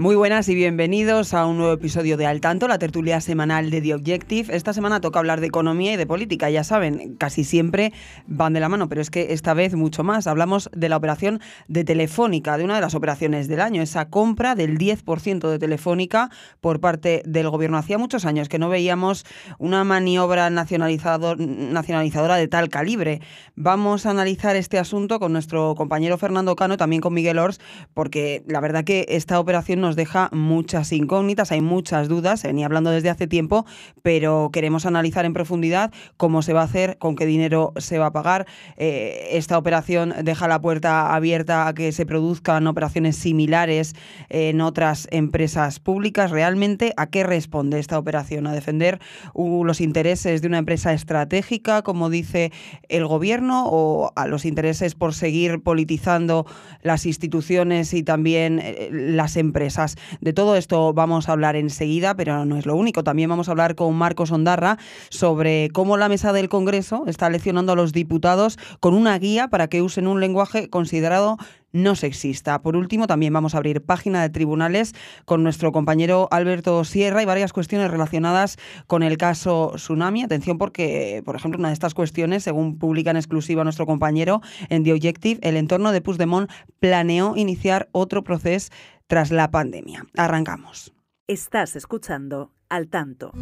Muy buenas y bienvenidos a un nuevo episodio de Al Tanto, la tertulia semanal de The Objective. Esta semana toca hablar de economía y de política, ya saben, casi siempre van de la mano, pero es que esta vez mucho más. Hablamos de la operación de Telefónica, de una de las operaciones del año, esa compra del 10% de Telefónica por parte del gobierno. Hacía muchos años que no veíamos una maniobra nacionalizadora de tal calibre. Vamos a analizar este asunto con nuestro compañero Fernando Cano, también con Miguel Ors, porque la verdad que esta operación nos nos deja muchas incógnitas, hay muchas dudas, se venía hablando desde hace tiempo, pero queremos analizar en profundidad cómo se va a hacer, con qué dinero se va a pagar. Eh, esta operación deja la puerta abierta a que se produzcan operaciones similares en otras empresas públicas. ¿Realmente a qué responde esta operación? ¿A defender uh, los intereses de una empresa estratégica, como dice el gobierno, o a los intereses por seguir politizando las instituciones y también eh, las empresas? De todo esto vamos a hablar enseguida, pero no es lo único. También vamos a hablar con Marcos Ondarra sobre cómo la mesa del Congreso está leccionando a los diputados con una guía para que usen un lenguaje considerado no sexista. Por último, también vamos a abrir página de tribunales con nuestro compañero Alberto Sierra y varias cuestiones relacionadas con el caso Tsunami. Atención porque, por ejemplo, una de estas cuestiones, según publica en exclusiva nuestro compañero en The Objective, el entorno de Puigdemont planeó iniciar otro proceso tras la pandemia. Arrancamos. Estás escuchando Al Tanto.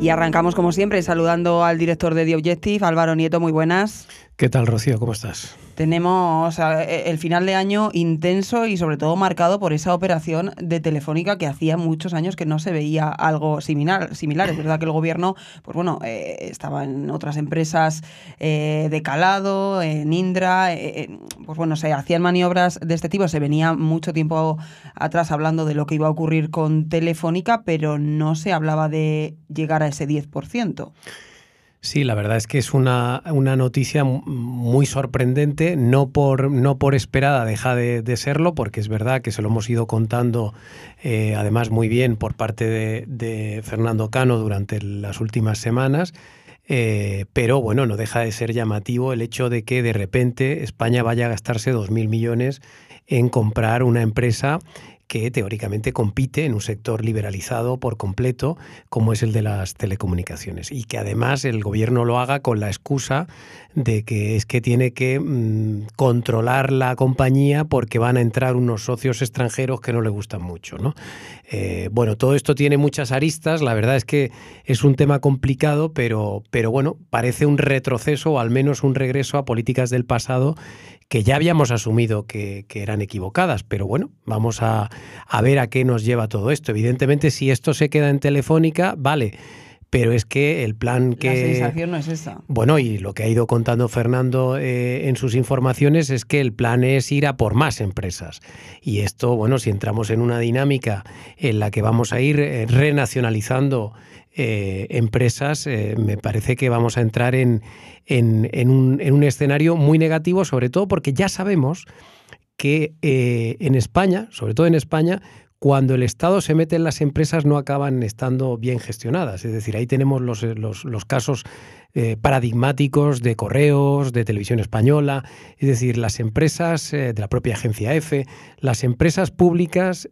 Y arrancamos como siempre saludando al director de The Objective, Álvaro Nieto, muy buenas. ¿Qué tal, Rocío? ¿Cómo estás? Tenemos el final de año intenso y sobre todo marcado por esa operación de Telefónica que hacía muchos años que no se veía algo similar. similar. Es verdad que el gobierno, pues bueno, eh, estaba en otras empresas eh, de calado, en Indra, eh, pues bueno, se hacían maniobras de este tipo. Se venía mucho tiempo atrás hablando de lo que iba a ocurrir con Telefónica, pero no se hablaba de llegar a ese 10%. Sí, la verdad es que es una, noticia muy sorprendente, no por, no por esperada deja de, serlo, porque es verdad que se lo hemos ido contando eh, además muy bien por parte de, Fernando Cano durante las últimas semanas. Eh, pero bueno, no deja de ser llamativo el hecho de que de repente España vaya a gastarse 2.000 millones en comprar una empresa que teóricamente compite en un sector liberalizado por completo como es el de las telecomunicaciones y que además el gobierno lo haga con la excusa de que es que tiene que mm, controlar la compañía porque van a entrar unos socios extranjeros que no le gustan mucho. ¿no? Eh, bueno, todo esto tiene muchas aristas, la verdad es que es un tema complicado, pero, pero bueno, parece un retroceso o al menos un regreso a políticas del pasado que ya habíamos asumido que, eran equivocadas, pero bueno, vamos a, ver a qué nos lleva todo esto. Evidentemente, si esto se queda en Telefónica, vale, pero es que el plan que... La sensación no es esa. Bueno, y lo que ha ido contando Fernando eh, en sus informaciones es que el plan es ir a por más empresas. Y esto, bueno, si entramos en una dinámica en la que vamos a ir eh, renacionalizando eh, empresas, eh, me parece que vamos a entrar en, en, un, escenario muy negativo, sobre todo porque ya sabemos que eh, en España, sobre todo en España, cuando el Estado se mete en las empresas no acaban estando bien gestionadas. Es decir, ahí tenemos los, casos paradigmáticos de correos, de televisión española, es decir, las empresas de la propia agencia EFE, las empresas públicas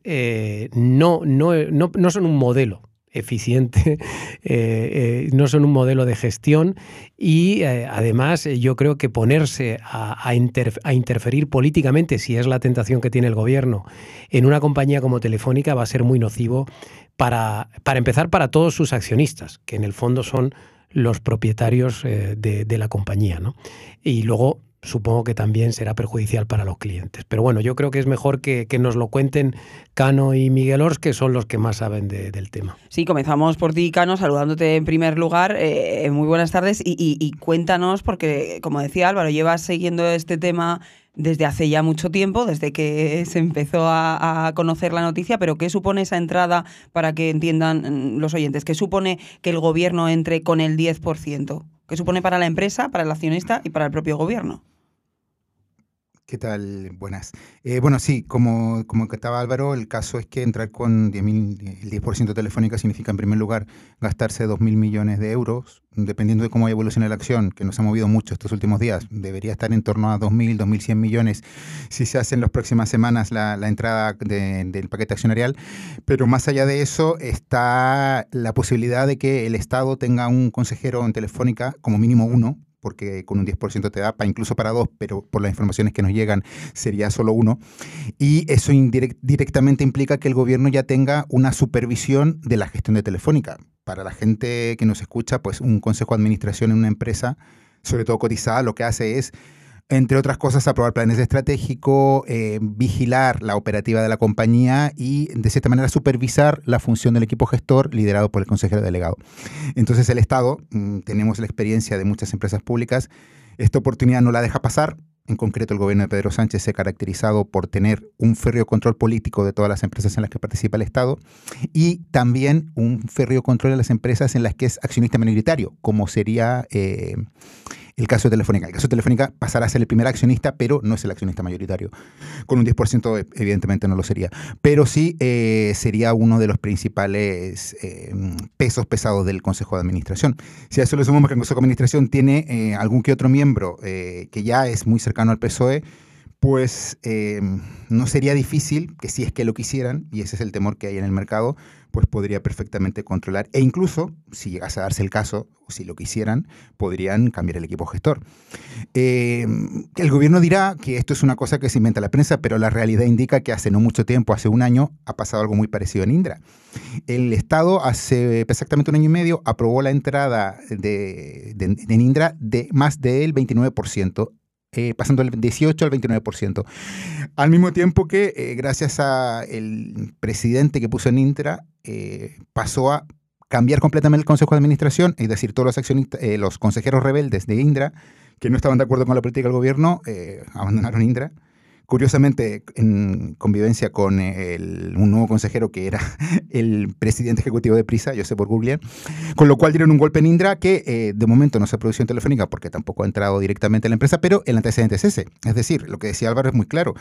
no son un modelo eficiente, eh, eh, no son un modelo de gestión y eh, además yo creo que ponerse a, interferir políticamente, si es la tentación que tiene el gobierno, en una compañía como Telefónica va a ser muy nocivo para, para empezar para todos sus accionistas, que en el fondo son los propietarios de, de, la compañía. ¿no? Y luego supongo que también será perjudicial para los clientes. Pero bueno, yo creo que es mejor que, nos lo cuenten Cano y Miguel Ors, que son los que más saben del tema. Sí, comenzamos por ti, Cano, saludándote en primer lugar. Eh, muy buenas tardes y, cuéntanos, porque como decía Álvaro, llevas siguiendo este tema desde hace ya mucho tiempo, desde que se empezó a, conocer la noticia, pero ¿qué supone esa entrada para que entiendan mm, los oyentes? ¿Qué supone que el gobierno entre con el 10%? que supone para la empresa, para el accionista y para el propio gobierno. ¿Qué tal? Buenas. Eh, bueno, sí, como, como contaba Álvaro, el caso es que entrar con 10 el 10% telefónica significa, en primer lugar, gastarse 2.000 millones de euros, dependiendo de cómo evolucione la acción, que nos ha movido mucho estos últimos días. Debería estar en torno a 2.000, 2.100 millones si se hace en las próximas semanas la, la entrada del paquete accionarial. Pero más allá de eso está la posibilidad de que el Estado tenga un consejero en telefónica, como mínimo uno, porque con un 10% te da para incluso para dos, pero por las informaciones que nos llegan sería solo uno. Y eso directamente implica que el gobierno ya tenga una supervisión de la gestión de Telefónica. Para la gente que nos escucha, pues un consejo de administración en una empresa, sobre todo cotizada, lo que hace es entre otras cosas, aprobar planes estratégicos, eh, vigilar la operativa de la compañía y, de cierta manera, supervisar la función del equipo gestor liderado por el consejero delegado. Entonces, el Estado, mm, tenemos la experiencia de muchas empresas públicas, esta oportunidad no la deja pasar. En concreto, el gobierno de Pedro Sánchez se ha caracterizado por tener un férreo control político de todas las empresas en las que participa el Estado y también un férreo control de las empresas en las que es accionista minoritario, como sería eh, el caso de Telefónica. El caso de Telefónica pasará a ser el primer accionista, pero no es el accionista mayoritario. Con un 10% eh, evidentemente no lo sería. Pero sí eh, sería uno de los principales eh, pesos pesados del Consejo de Administración. Si a eso le sumamos que el Consejo de Administración tiene algún que otro miembro que ya es muy cercano al PSOE, pues no sería difícil que si es que lo quisieran, y ese es el temor que hay en el mercado, pues podría perfectamente controlar e incluso, si llegase a darse el caso, si lo quisieran, podrían cambiar el equipo gestor. Eh, el gobierno dirá que esto es una cosa que se inventa la prensa, pero la realidad indica que hace no mucho tiempo, hace un año, ha pasado algo muy parecido en Indra. El Estado hace exactamente un año y medio aprobó la entrada de, de, Indra de más del 29% eh, pasando del 18 al 29%. Al mismo tiempo que, eh, gracias al presidente que puso en Intra, eh, pasó a cambiar completamente el consejo de administración, es decir, todos los accionistas, los consejeros rebeldes de Indra, que no estaban de acuerdo con la política del gobierno, abandonaron Indra curiosamente en convivencia con un nuevo consejero que era el presidente ejecutivo de Prisa, Josep Borguglia, con lo cual dieron un golpe en Indra que eh, de momento no se produjo en Telefónica porque tampoco ha entrado directamente en la empresa, pero el antecedente es ese. Es decir, lo que decía Álvaro es muy claro.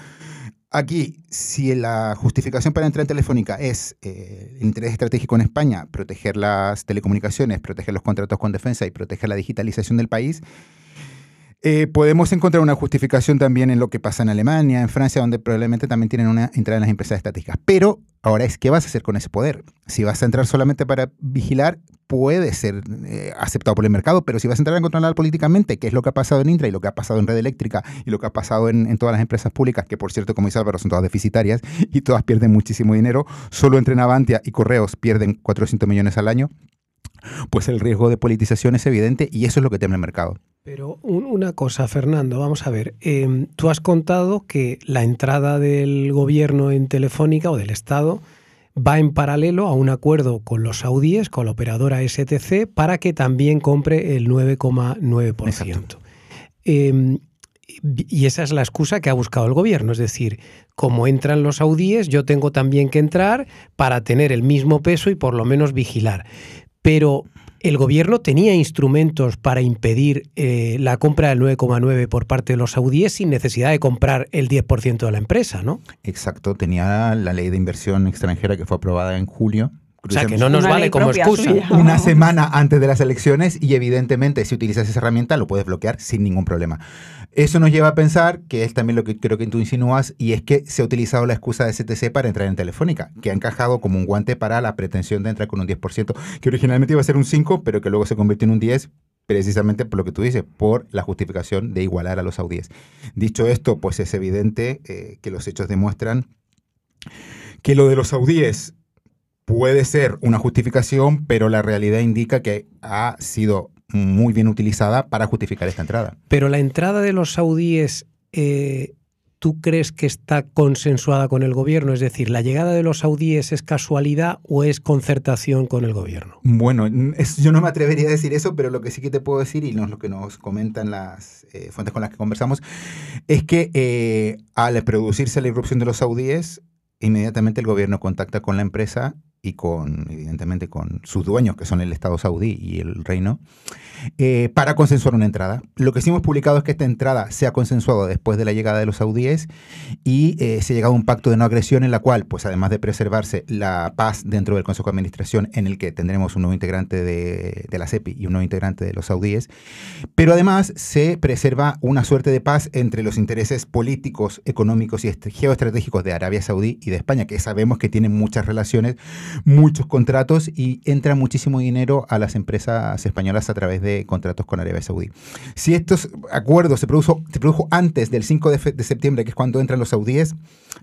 Aquí, si la justificación para entrar en Telefónica es eh, el interés estratégico en España, proteger las telecomunicaciones, proteger los contratos con defensa y proteger la digitalización del país, eh, podemos encontrar una justificación también en lo que pasa en Alemania, en Francia, donde probablemente también tienen una entrada en las empresas estratégicas. Pero ahora es, ¿qué vas a hacer con ese poder? Si vas a entrar solamente para vigilar, puede ser eh, aceptado por el mercado, pero si vas a entrar a controlar políticamente, que es lo que ha pasado en Indra y lo que ha pasado en Red Eléctrica y lo que ha pasado en, todas las empresas públicas, que por cierto, como dice Álvaro, son todas deficitarias y todas pierden muchísimo dinero, solo entre Navantia y Correos pierden 400 millones al año, pues el riesgo de politización es evidente y eso es lo que teme el mercado. Pero una cosa, Fernando, vamos a ver. Em, tú has contado que la entrada del gobierno en Telefónica o del Estado va en paralelo a un acuerdo con los saudíes, con la operadora STC, para que también compre el 9,9%. Em, y esa es la excusa que ha buscado el gobierno. Es decir, como entran los saudíes, yo tengo también que entrar para tener el mismo peso y por lo menos vigilar. Pero el gobierno tenía instrumentos para impedir eh, la compra del 9,9 por parte de los saudíes sin necesidad de comprar el 10% de la empresa, ¿no? Exacto, tenía la ley de inversión extranjera que fue aprobada en julio o sea, que no nos vale como excusa. Una semana antes de las elecciones y evidentemente si utilizas esa herramienta lo puedes bloquear sin ningún problema. Eso nos lleva a pensar, que es también lo que creo que tú insinúas, y es que se ha utilizado la excusa de STC para entrar en Telefónica, que ha encajado como un guante para la pretensión de entrar con un 10%, que originalmente iba a ser un 5, pero que luego se convirtió en un 10 precisamente por lo que tú dices, por la justificación de igualar a los saudíes. Dicho esto, pues es evidente eh, que los hechos demuestran que lo de los saudíes puede ser una justificación, pero la realidad indica que ha sido muy bien utilizada para justificar esta entrada. Pero la entrada de los saudíes, eh, ¿tú crees que está consensuada con el gobierno? Es decir, ¿la llegada de los saudíes es casualidad o es concertación con el gobierno? Bueno, yo no me atrevería a decir eso, pero lo que sí que te puedo decir, y no es lo que nos comentan las eh, fuentes con las que conversamos, es que eh, al producirse la irrupción de los saudíes, inmediatamente el gobierno contacta con la empresa y con, evidentemente, con sus dueños, que son el Estado saudí y el reino, eh, para consensuar una entrada. Lo que sí hemos publicado es que esta entrada se ha consensuado después de la llegada de los saudíes y eh, se ha llegado a un pacto de no agresión en la cual, pues además de preservarse la paz dentro del Consejo de Administración, en el que tendremos un nuevo integrante de, de la CEPI y un nuevo integrante de los saudíes, pero además se preserva una suerte de paz entre los intereses políticos, económicos y geoestratégicos de Arabia Saudí y de España, que sabemos que tienen muchas relaciones muchos contratos y entra muchísimo dinero a las empresas españolas a través de contratos con Arabia Saudí. Si estos acuerdos se, produjo, se produjo antes del 5 de, de septiembre, que es cuando entran los saudíes,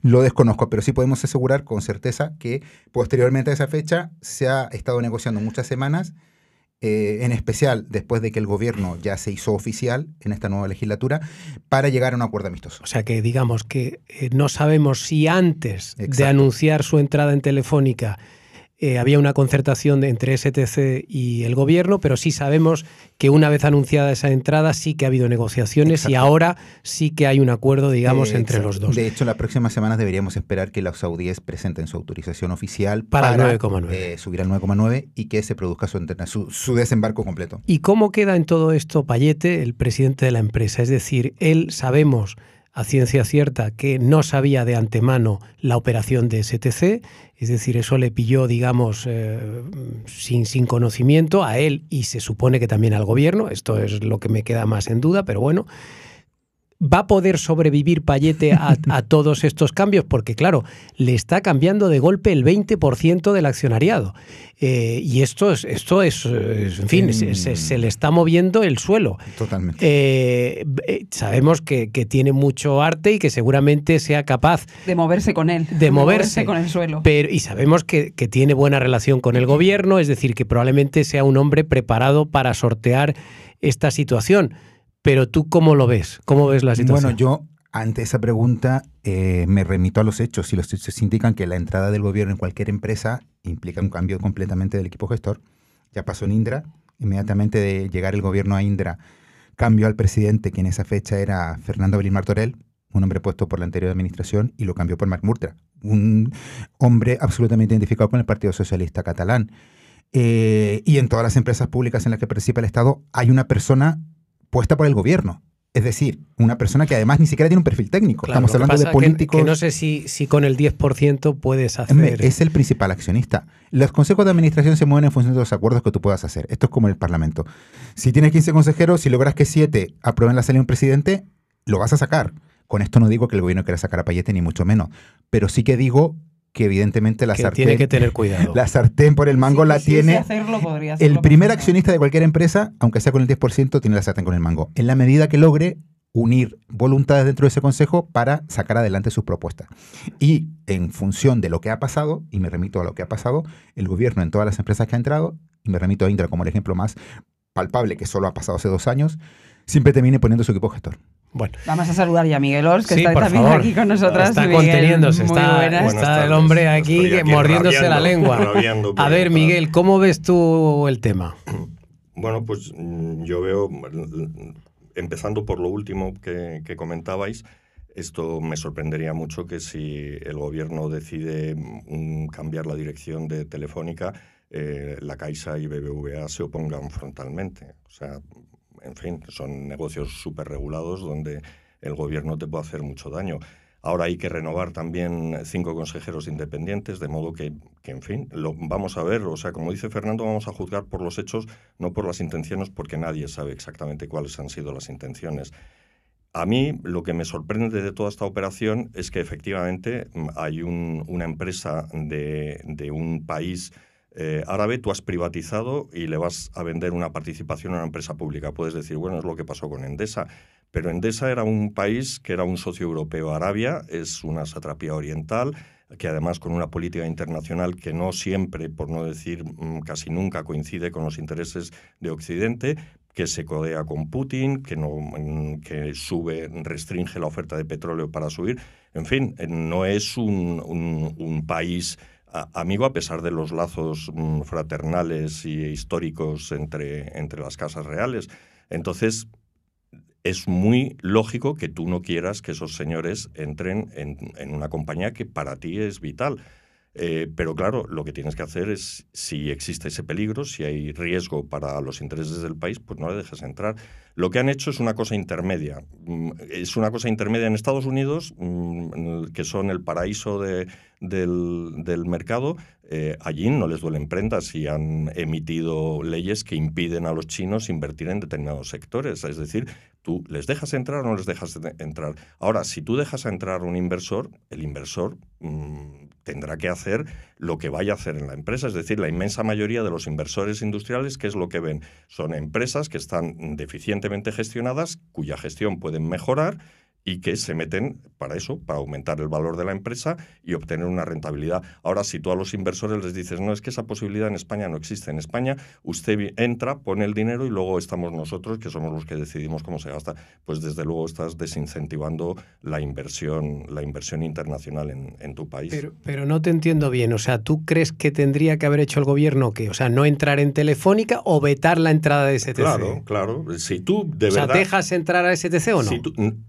lo desconozco, pero sí podemos asegurar con certeza que posteriormente a esa fecha se ha estado negociando muchas semanas eh, en especial después de que el gobierno ya se hizo oficial en esta nueva legislatura, para llegar a un acuerdo amistoso. O sea que digamos que eh, no sabemos si antes Exacto. de anunciar su entrada en Telefónica eh, había una concertación entre STC y el gobierno, pero sí sabemos que una vez anunciada esa entrada sí que ha habido negociaciones Exacto. y ahora sí que hay un acuerdo, digamos, eh, entre los dos. De hecho, las próximas semanas deberíamos esperar que los saudíes presenten su autorización oficial para, para 9,9. Eh, subir al 9,9 y que se produzca su, su, su, desembarco completo. ¿Y cómo queda en todo esto Payete, el presidente de la empresa? Es decir, él sabemos a ciencia cierta que no sabía de antemano la operación de STC, es decir, eso le pilló, digamos, eh, sin, sin, conocimiento a él y se supone que también al gobierno, esto es lo que me queda más en duda, pero bueno. ¿Va a poder sobrevivir Payete a, a todos estos cambios? Porque, claro, le está cambiando de golpe el 20% del accionariado. Eh, y esto es, esto es, en fin, se, se, se, le está moviendo el suelo. Totalmente. Eh, sabemos que, que, tiene mucho arte y que seguramente sea capaz de moverse con él, de, de moverse, moverse, con el suelo. Pero, y sabemos que, que, tiene buena relación con el gobierno, es decir, que probablemente sea un hombre preparado para sortear esta situación. Pero tú, ¿cómo lo ves? ¿Cómo ves la situación? Bueno, yo ante esa pregunta eh, me remito a los hechos. Si los hechos indican que la entrada del gobierno en cualquier empresa implica un cambio completamente del equipo gestor, ya pasó en Indra, inmediatamente de llegar el gobierno a Indra, cambió al presidente, que en esa fecha era Fernando Belín Martorell, un hombre puesto por la anterior administración, y lo cambió por Marc Murtra, un hombre absolutamente identificado con el Partido Socialista Catalán. Eh, y en todas las empresas públicas en las que participa el Estado hay una persona puesta por el gobierno. Es decir, una persona que además ni siquiera tiene un perfil técnico. Claro, Estamos hablando de políticos. Que, que, no sé si, si con el 10% puedes hacer. Es el principal accionista. Los consejos de administración se mueven en función de los acuerdos que tú puedas hacer. Esto es como el Parlamento. Si tienes 15 consejeros, si logras que 7 aprueben la salida de un presidente, lo vas a sacar. Con esto no digo que el gobierno quiera sacar a Payete, ni mucho menos. Pero sí que digo que evidentemente la que sartén tiene que tener cuidado. La sartén por el mango sí, la sí, tiene. Sí, hacerlo, podría hacerlo el primer accionista de cualquier empresa, aunque sea con el 10%, tiene la sartén con el mango. En la medida que logre unir voluntades dentro de ese consejo para sacar adelante sus propuestas. Y en función de lo que ha pasado, y me remito a lo que ha pasado, el gobierno en todas las empresas que ha entrado, y me remito a Indra como el ejemplo más palpable que solo ha pasado hace dos años, siempre termine poniendo su equipo gestor. Bueno. Vamos a saludar ya a Miguel Ors, que sí, está también favor. aquí con nosotras. Está Miguel, conteniéndose, está, el hombre aquí, aquí mordiéndose rabiando, la lengua. rabiando, a ver, Miguel, ¿cómo ves tú el tema? Bueno, pues mm, yo veo, empezando por lo último que, que comentabais, esto me sorprendería mucho que si el gobierno decide mm, cambiar la dirección de Telefónica, eh, la Caixa y BBVA se opongan frontalmente. O sea, en fin, son negocios súper regulados donde el gobierno te puede hacer mucho daño. Ahora hay que renovar también cinco consejeros independientes, de modo que, en fin, lo vamos a ver. O sea, como dice Fernando, vamos a juzgar por los hechos, no por las intenciones, porque nadie sabe exactamente cuáles han sido las intenciones. A mí lo que me sorprende de toda esta operación es que efectivamente hay un, una empresa de un país eh, árabe, tú has privatizado y le vas a vender una participación a una empresa pública. Puedes decir, bueno, es lo que pasó con Endesa, pero Endesa era un país que era un socio europeo. Arabia es una satrapía oriental que además con una política internacional que no siempre, por no decir mm, casi nunca, coincide con los intereses de Occidente, que se codea con Putin, que, no, mm, que sube, restringe la oferta de petróleo para subir. En fin, eh, no es un, país amigo a pesar de los lazos mm, fraternales y históricos entre, entre las casas reales. Entonces, es muy lógico que tú no quieras que esos señores entren en, en, una compañía que para ti es vital. Eh, pero claro, lo que tienes que hacer es, si existe ese peligro, si hay riesgo para los intereses del país, pues no le dejes entrar. Lo que han hecho es una cosa intermedia. Mm, es una cosa intermedia en Estados Unidos, mm, que son el paraíso de, del, mercado. Eh, allí no les duelen prendas y han emitido leyes que impiden a los chinos invertir en determinados sectores. Es decir, tú les dejas entrar o no les dejas entrar. Ahora, si tú dejas entrar un inversor, el inversor mm, tendrá que hacer lo que vaya a hacer en la empresa. Es decir, la inmensa mayoría de los inversores industriales, ¿qué es lo que ven? Son empresas que están deficientemente gestionadas, cuya gestión pueden mejorar y que se meten para eso, para aumentar el valor de la empresa y obtener una rentabilidad. Ahora, si tú a los inversores les dices, no, es que esa posibilidad en España no existe. En España usted entra, pone el dinero y luego estamos nosotros, que somos los que decidimos cómo se gasta. Pues desde luego estás desincentivando la inversión, la inversión internacional en, tu país. Pero, pero no te entiendo bien. O sea, ¿tú crees que tendría que haber hecho el gobierno que, o sea, no entrar en Telefónica o vetar la entrada de STC? Claro, claro. Si tú de o verdad... sea, ¿dejas entrar a STC o no?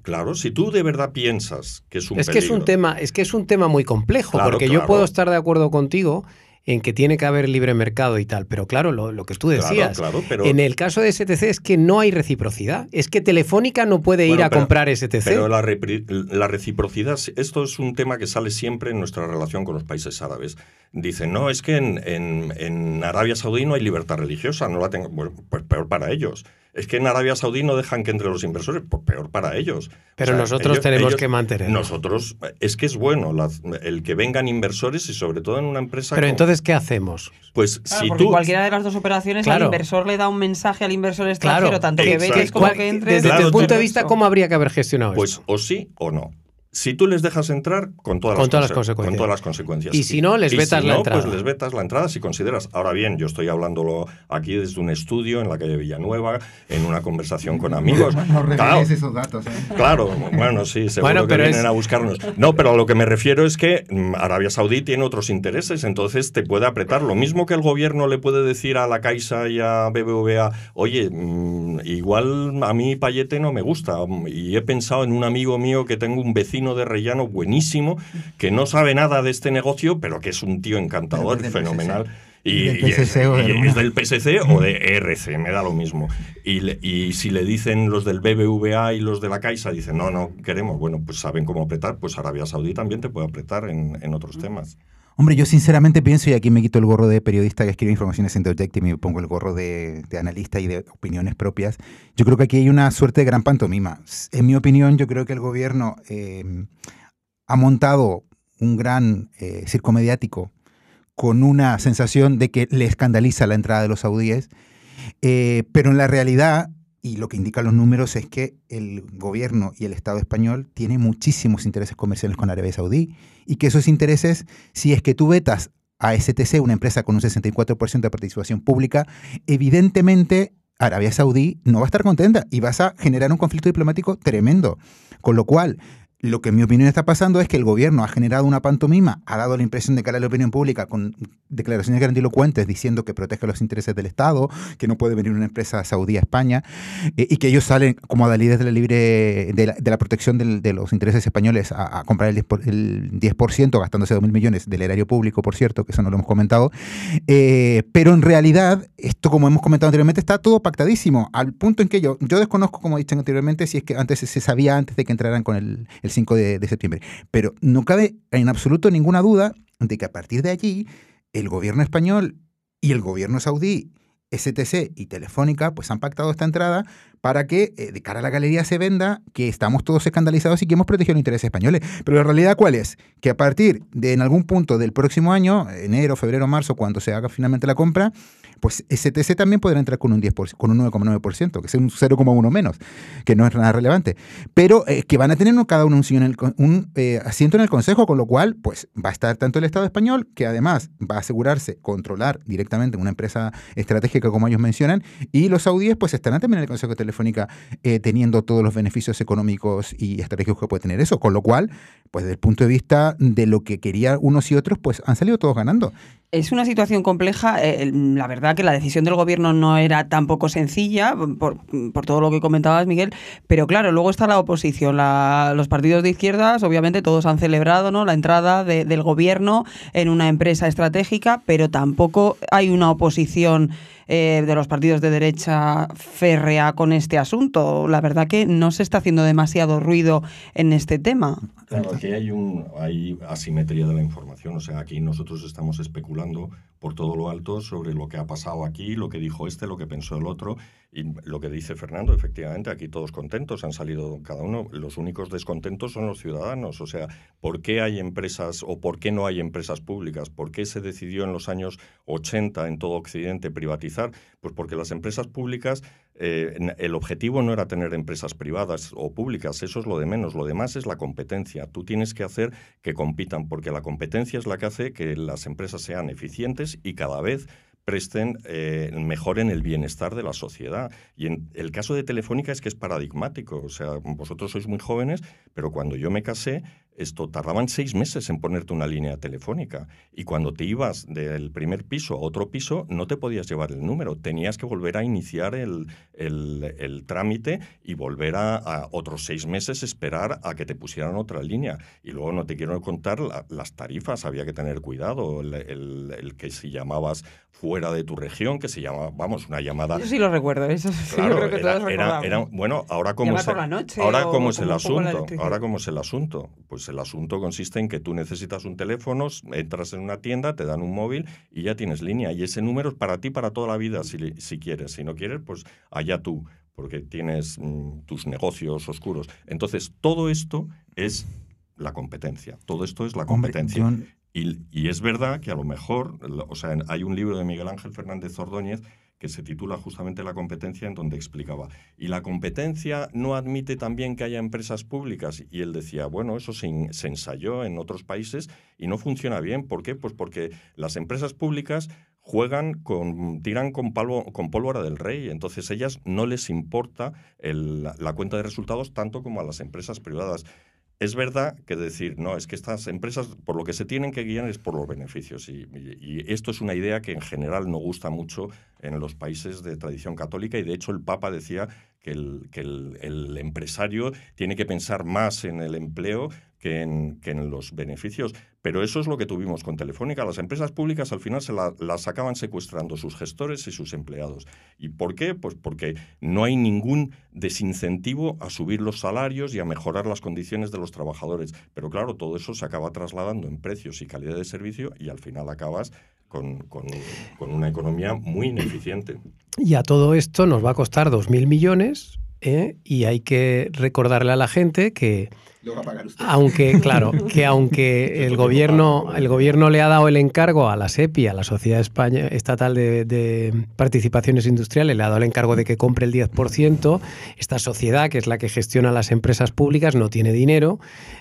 claro, si si tú de verdad piensas que es un es que es un tema es que es un tema muy complejo porque yo puedo estar de acuerdo contigo en que tiene que haber libre mercado y tal. Pero claro, lo, que tú decías, en el caso de STC es que no hay reciprocidad. Es que Telefónica no puede ir a comprar STC. Pero la, la, reciprocidad, esto es un tema que sale siempre en nuestra relación con los países árabes. Dicen, no, es que en, en, Arabia Saudí no hay libertad religiosa, no la tengo. Bueno, pues peor para ellos es que en Arabia Saudí no dejan que entre los inversores, pues peor para ellos. Pero nosotros tenemos que mantener. Nosotros, es que es bueno el que vengan inversores y sobre todo en una empresa. Pero entonces, ¿qué hacemos? Pues si tú. Cualquiera de las dos operaciones, el inversor le da un mensaje al inversor extranjero, tanto que vengas como que entre. Desde tu punto de vista, ¿cómo habría que haber gestionado pues, Pues o sí o no. Si tú les dejas entrar, con todas, las, consecuencias. Con todas las consecuencias. Y si no, les vetas la entrada. Pues les vetas la entrada si consideras. Ahora bien, yo estoy hablándolo aquí desde un estudio en la calle Villanueva, en una conversación con amigos. No, claro, esos datos. ¿eh? Claro, bueno, sí, seguro que vienen a buscarnos. No, pero a lo que me refiero es que mm, Arabia Saudí tiene otros intereses, entonces te puede apretar. Lo mismo que el gobierno le puede decir a la Caixa y a BBVA, oye, mm, igual a mí Payete no me gusta. Y he pensado en un amigo mío que tengo un vecino de Rellano buenísimo, que no sabe nada de este negocio, pero que es un tío encantador, fenomenal. Y, es, del PSC o de ERC, me da lo mismo. Y, si le dicen los del BBVA y los de la Caixa, dicen, no, no queremos, bueno, pues saben cómo apretar, pues Arabia Saudí también te puede apretar en, en otros temas. Hombre, yo sinceramente pienso, y aquí me quito el gorro de periodista que escribe informaciones en The y me pongo el gorro de, analista y de opiniones propias, yo creo que aquí hay una suerte de gran pantomima. En mi opinión, yo creo que el gobierno em, ha montado un gran eh, circo mediático con una sensación de que le escandaliza la entrada de los saudíes, eh, pero en la realidad y lo que indican los números es que el gobierno y el Estado español tienen muchísimos intereses comerciales con Arabia Saudí y que esos intereses, si es que tú vetas a STC, una empresa con un 64% de participación pública, evidentemente Arabia Saudí no va a estar contenta y vas a generar un conflicto diplomático tremendo. Con lo cual, lo que en mi opinión está pasando es que el gobierno ha generado una pantomima, ha dado la impresión de cara a la opinión pública con declaraciones grandilocuentes diciendo que protege los intereses del Estado, que no puede venir una empresa saudí a España eh, y que ellos salen como adalides de la libre de la, protección de los intereses españoles a, comprar el 10%, el 10 gastándose 2.000 millones del erario público, por cierto, que eso no lo hemos comentado. Eh, pero en realidad, esto como hemos comentado anteriormente, está todo pactadísimo, al punto en que yo, yo desconozco, como he dicho anteriormente, si es que antes se sabía antes de que entraran con el el 5 de, septiembre. Pero no cabe en absoluto ninguna duda de que a partir de allí el gobierno español y el gobierno saudí STC y Telefónica pues han pactado esta entrada para que eh, de cara a la galería se venda que estamos todos escandalizados y que hemos protegido los intereses españoles. Pero la realidad cuál es? Que a partir de en algún punto del próximo año, enero, febrero, marzo, cuando se haga finalmente la compra, pues STC también podrá entrar con un 10%, con un 9,9%, que es un 0,1 menos, que no es nada relevante. Pero eh, que van a tener cada uno un, eh, asiento en el Consejo, con lo cual pues va a estar tanto el Estado español, que además va a asegurarse controlar directamente una empresa estratégica como ellos mencionan, y los saudíes pues estarán también en el Consejo de Telefónica eh, teniendo todos los beneficios económicos y estratégicos que puede tener eso, con lo cual pues desde el punto de vista de lo que querían unos y otros, pues han salido todos ganando. Es una situación compleja. Eh, la verdad que la decisión del gobierno no era tampoco sencilla, por, todo lo que comentabas, Miguel. Pero claro, luego está la oposición. los partidos de izquierdas, obviamente, todos han celebrado ¿no? la entrada del gobierno en una empresa estratégica, pero tampoco hay una oposición eh, de los partidos de derecha férrea con este asunto. La verdad que no se está haciendo demasiado ruido en este tema. Claro, aquí hay, un, hay asimetría de la información. O sea, aquí nosotros estamos especulando por todo lo alto sobre lo que ha pasado aquí, lo que dijo este, lo que pensó el otro. Y lo que dice Fernando, efectivamente, aquí todos contentos, han salido cada uno. Los únicos descontentos son los ciudadanos. O sea, ¿por qué hay empresas o por qué no hay empresas públicas? ¿Por qué se decidió en los años 80 en todo Occidente privatizar? Pues porque las empresas públicas eh, el objetivo no era tener empresas privadas o públicas, eso es lo de menos. Lo demás es la competencia. Tú tienes que hacer que compitan, porque la competencia es la que hace que las empresas sean eficientes y cada vez presten, eh, mejoren el bienestar de la sociedad. Y en el caso de Telefónica es que es paradigmático. O sea, vosotros sois muy jóvenes, pero cuando yo me casé, esto tardaban seis meses en ponerte una línea telefónica. Y cuando te ibas del primer piso a otro piso, no te podías llevar el número. Tenías que volver a iniciar el, el, trámite y volver a, otros seis meses esperar a que te pusieran otra línea. Y luego no te quiero contar las tarifas, había que tener cuidado. El, que si llamabas fuera de tu región, que se llama, vamos, una llamada. Eso sí lo recuerdo, eso sí creo que era, era, bueno, ahora cómo es, ahora cómo es el asunto, ahora cómo es el asunto, pues el asunto consiste en que tú necesitas un teléfono, entras en una tienda, te dan un móvil y ya tienes línea. Y ese número es para ti para toda la vida, si, si quieres. Si no quieres, pues allá tú, porque tienes mm, tus negocios oscuros. Entonces, todo esto es la competencia. Todo esto es la competencia. y, y, es verdad que a lo mejor, o sea, hay un libro de Miguel Ángel Fernández Ordóñez que se titula justamente La competencia, en donde explicaba, ¿y la competencia no admite también que haya empresas públicas? Y él decía, bueno, eso se, ensayó en otros países y no funciona bien. ¿Por qué? Pues porque las empresas públicas juegan con, tiran con, pólvora del rey, entonces ellas no les importa la cuenta de resultados tanto como a las empresas privadas. Es verdad que decir, no, es que estas empresas por lo que se tienen que guiar es por los beneficios. Y, esto es una idea que en general no gusta mucho en los países de tradición católica y de hecho el Papa decía que el, empresario tiene que pensar más en el empleo que en, en, los beneficios. Pero eso es lo que tuvimos con Telefónica. Las empresas públicas al final se las acaban secuestrando sus gestores y sus empleados. ¿Y por qué? Pues porque no hay ningún desincentivo a subir los salarios y a mejorar las condiciones de los trabajadores. Pero claro, todo eso se acaba trasladando en precios y calidad de servicio y al final acabas con, con, con una economía muy ineficiente. Y a todo esto nos va a costar 2.000 millones ¿eh? y hay que recordarle a la gente que aunque, claro, que aunque el gobierno, el gobierno le ha dado el encargo a la SEPI, a la Sociedad España, Estatal de, Participaciones Industriales, le ha dado el encargo de que compre el 10%, esta sociedad, que es la que gestiona las empresas públicas, no tiene dinero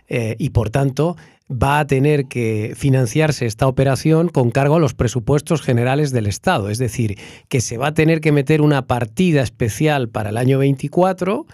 eh, y, por tanto, va a tener que financiarse esta operación con cargo a los presupuestos generales del Estado. Es decir, que se va a tener que meter una partida especial para el año 24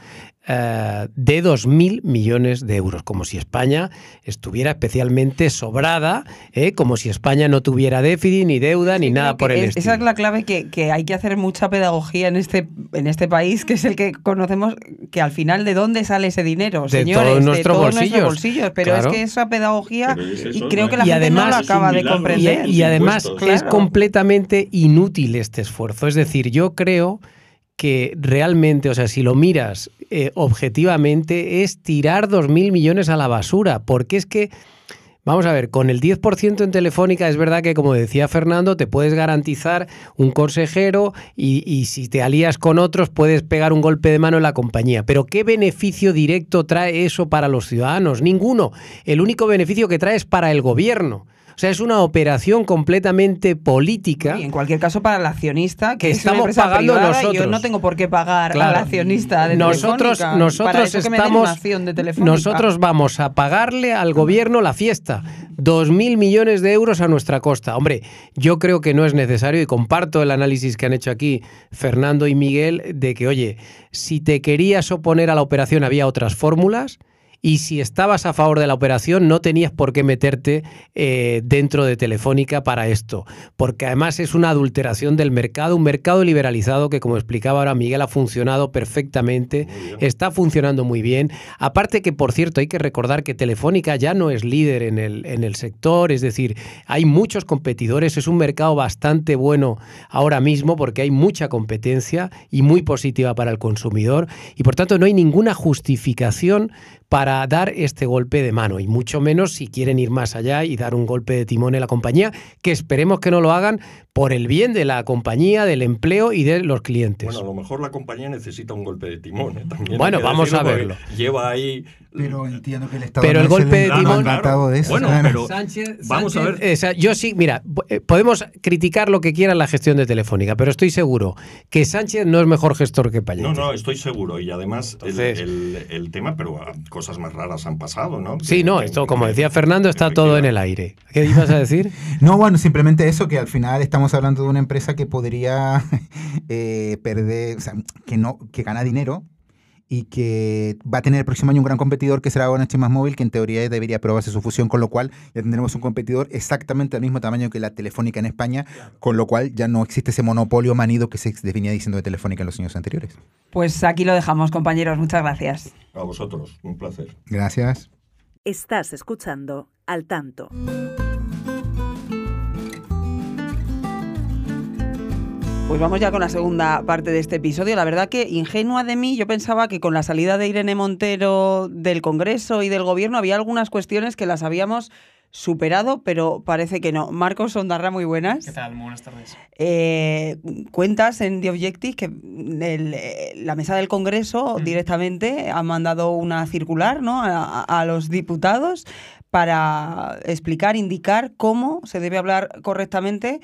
eh, de 2.000 millones de euros, como si España estuviera especialmente sobrada, ¿eh? como si España no tuviera déficit, ni deuda, ni nada por el estilo. Esa es la clave que, hay que hacer mucha pedagogía en este, en este país, que es el que conocemos, que al final de dónde sale ese dinero, de señores, todos nuestros de todos bolsillos. nuestros bolsillos. Pero es que esa pedagogía, y creo que la gente no lo acaba de comprender. Y, además es completamente inútil este esfuerzo. Es decir, yo creo que realmente, o sea, si lo miras eh, objetivamente, es tirar 2.000 millones a la basura, porque es que... Vamos a ver, con el 10% en Telefónica es verdad que, como decía Fernando, te puedes garantizar un consejero y, y, si te alías con otros puedes pegar un golpe de mano en la compañía. Pero ¿qué beneficio directo trae eso para los ciudadanos? Ninguno. El único beneficio que trae es para el gobierno. O sea, es una operación completamente política. Y en cualquier caso para el accionista, que, estamos pagando nosotros. Yo no tengo por qué pagar al accionista de nosotros, nosotros estamos, de nosotros vamos a pagarle al gobierno la fiesta. Dos mil millones de euros a nuestra costa. Hombre, yo creo que no es necesario y comparto el análisis que han hecho aquí Fernando y Miguel de que, oye, si te querías oponer a la operación había otras fórmulas y si estabas a favor de la operación no tenías por qué meterte eh, dentro de Telefónica para esto, porque además es una adulteración del mercado, un mercado liberalizado que como explicaba ahora Miguel ha funcionado perfectamente, está funcionando muy bien. Aparte que, por cierto, hay que recordar que Telefónica ya no es líder en el, en el sector, es decir, hay muchos competidores, es un mercado bastante bueno ahora mismo porque hay mucha competencia y muy positiva para el consumidor y por tanto no hay ninguna justificación para dar este golpe de mano, y mucho menos si quieren ir más allá y dar un golpe de timón en la compañía, que esperemos que no lo hagan por el bien de la compañía, del empleo y de los clientes. Bueno, a lo mejor la compañía necesita un golpe de timón. ¿eh? También bueno, vamos a verlo. Lleva ahí. Pero entiendo que el Estado pero el golpe de timón. de eso. Bueno, pero Sánchez, vamos a ver. Yo sí, mira, eh, podemos criticar lo que quiera la gestión de Telefónica, pero estoy seguro que Sánchez no es mejor gestor que Payete. No, no, estoy seguro. Y además, el, el, tema, pero cosas más raras han pasado, ¿no? Sí, no, esto, como decía Fernando, está todo en el aire. ¿Qué ibas a decir? no, bueno, simplemente eso, que al final estamos hablando de una empresa que podría eh, perder, o sea, que, no, que gana dinero y que va a tener el próximo año un gran competidor que será ONH más móvil, que en teoría debería aprobarse su fusión, con lo cual ya tendremos un competidor exactamente del mismo tamaño que la Telefónica en España, con lo cual ya no existe ese monopolio manido que se venía diciendo de Telefónica en los años anteriores. Pues aquí lo dejamos, compañeros. Muchas gracias. A vosotros, un placer. Gracias. Estás escuchando Al Tanto. Pues vamos ya con la segunda parte de este episodio. La verdad que ingenua de mí, yo pensaba que con la salida de Irene Montero del Congreso y del Gobierno había algunas cuestiones que las habíamos superado, pero parece que no. Marcos Ondarra, muy buenas. ¿Qué tal? buenas tardes. Eh, cuentas en The Objective que la mesa del Congreso directamente ha mandado una circular ¿no? a, los diputados para explicar, indicar cómo se debe hablar correctamente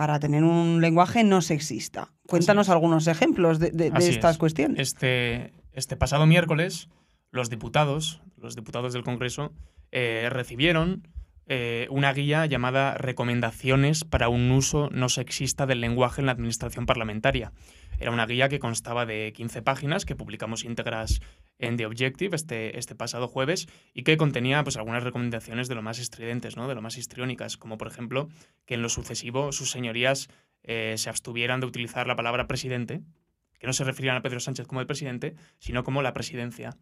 para tener un lenguaje no sexista. Cuéntanos algunos ejemplos de, estas cuestiones. Este, este pasado miércoles, los diputados, los diputados del Congreso, eh, recibieron eh, una guía llamada Recomendaciones para un uso no sexista del lenguaje en la administración parlamentaria. Era una guía que constaba de 15 páginas que publicamos íntegras en The Objective este, este pasado jueves y que contenía pues, algunas recomendaciones de lo más estridentes, ¿no? de lo más histriónicas, como por ejemplo que en lo sucesivo sus señorías eh, se abstuvieran de utilizar la palabra presidente, que no se refirieran a Pedro Sánchez como el presidente, sino como la presidencia,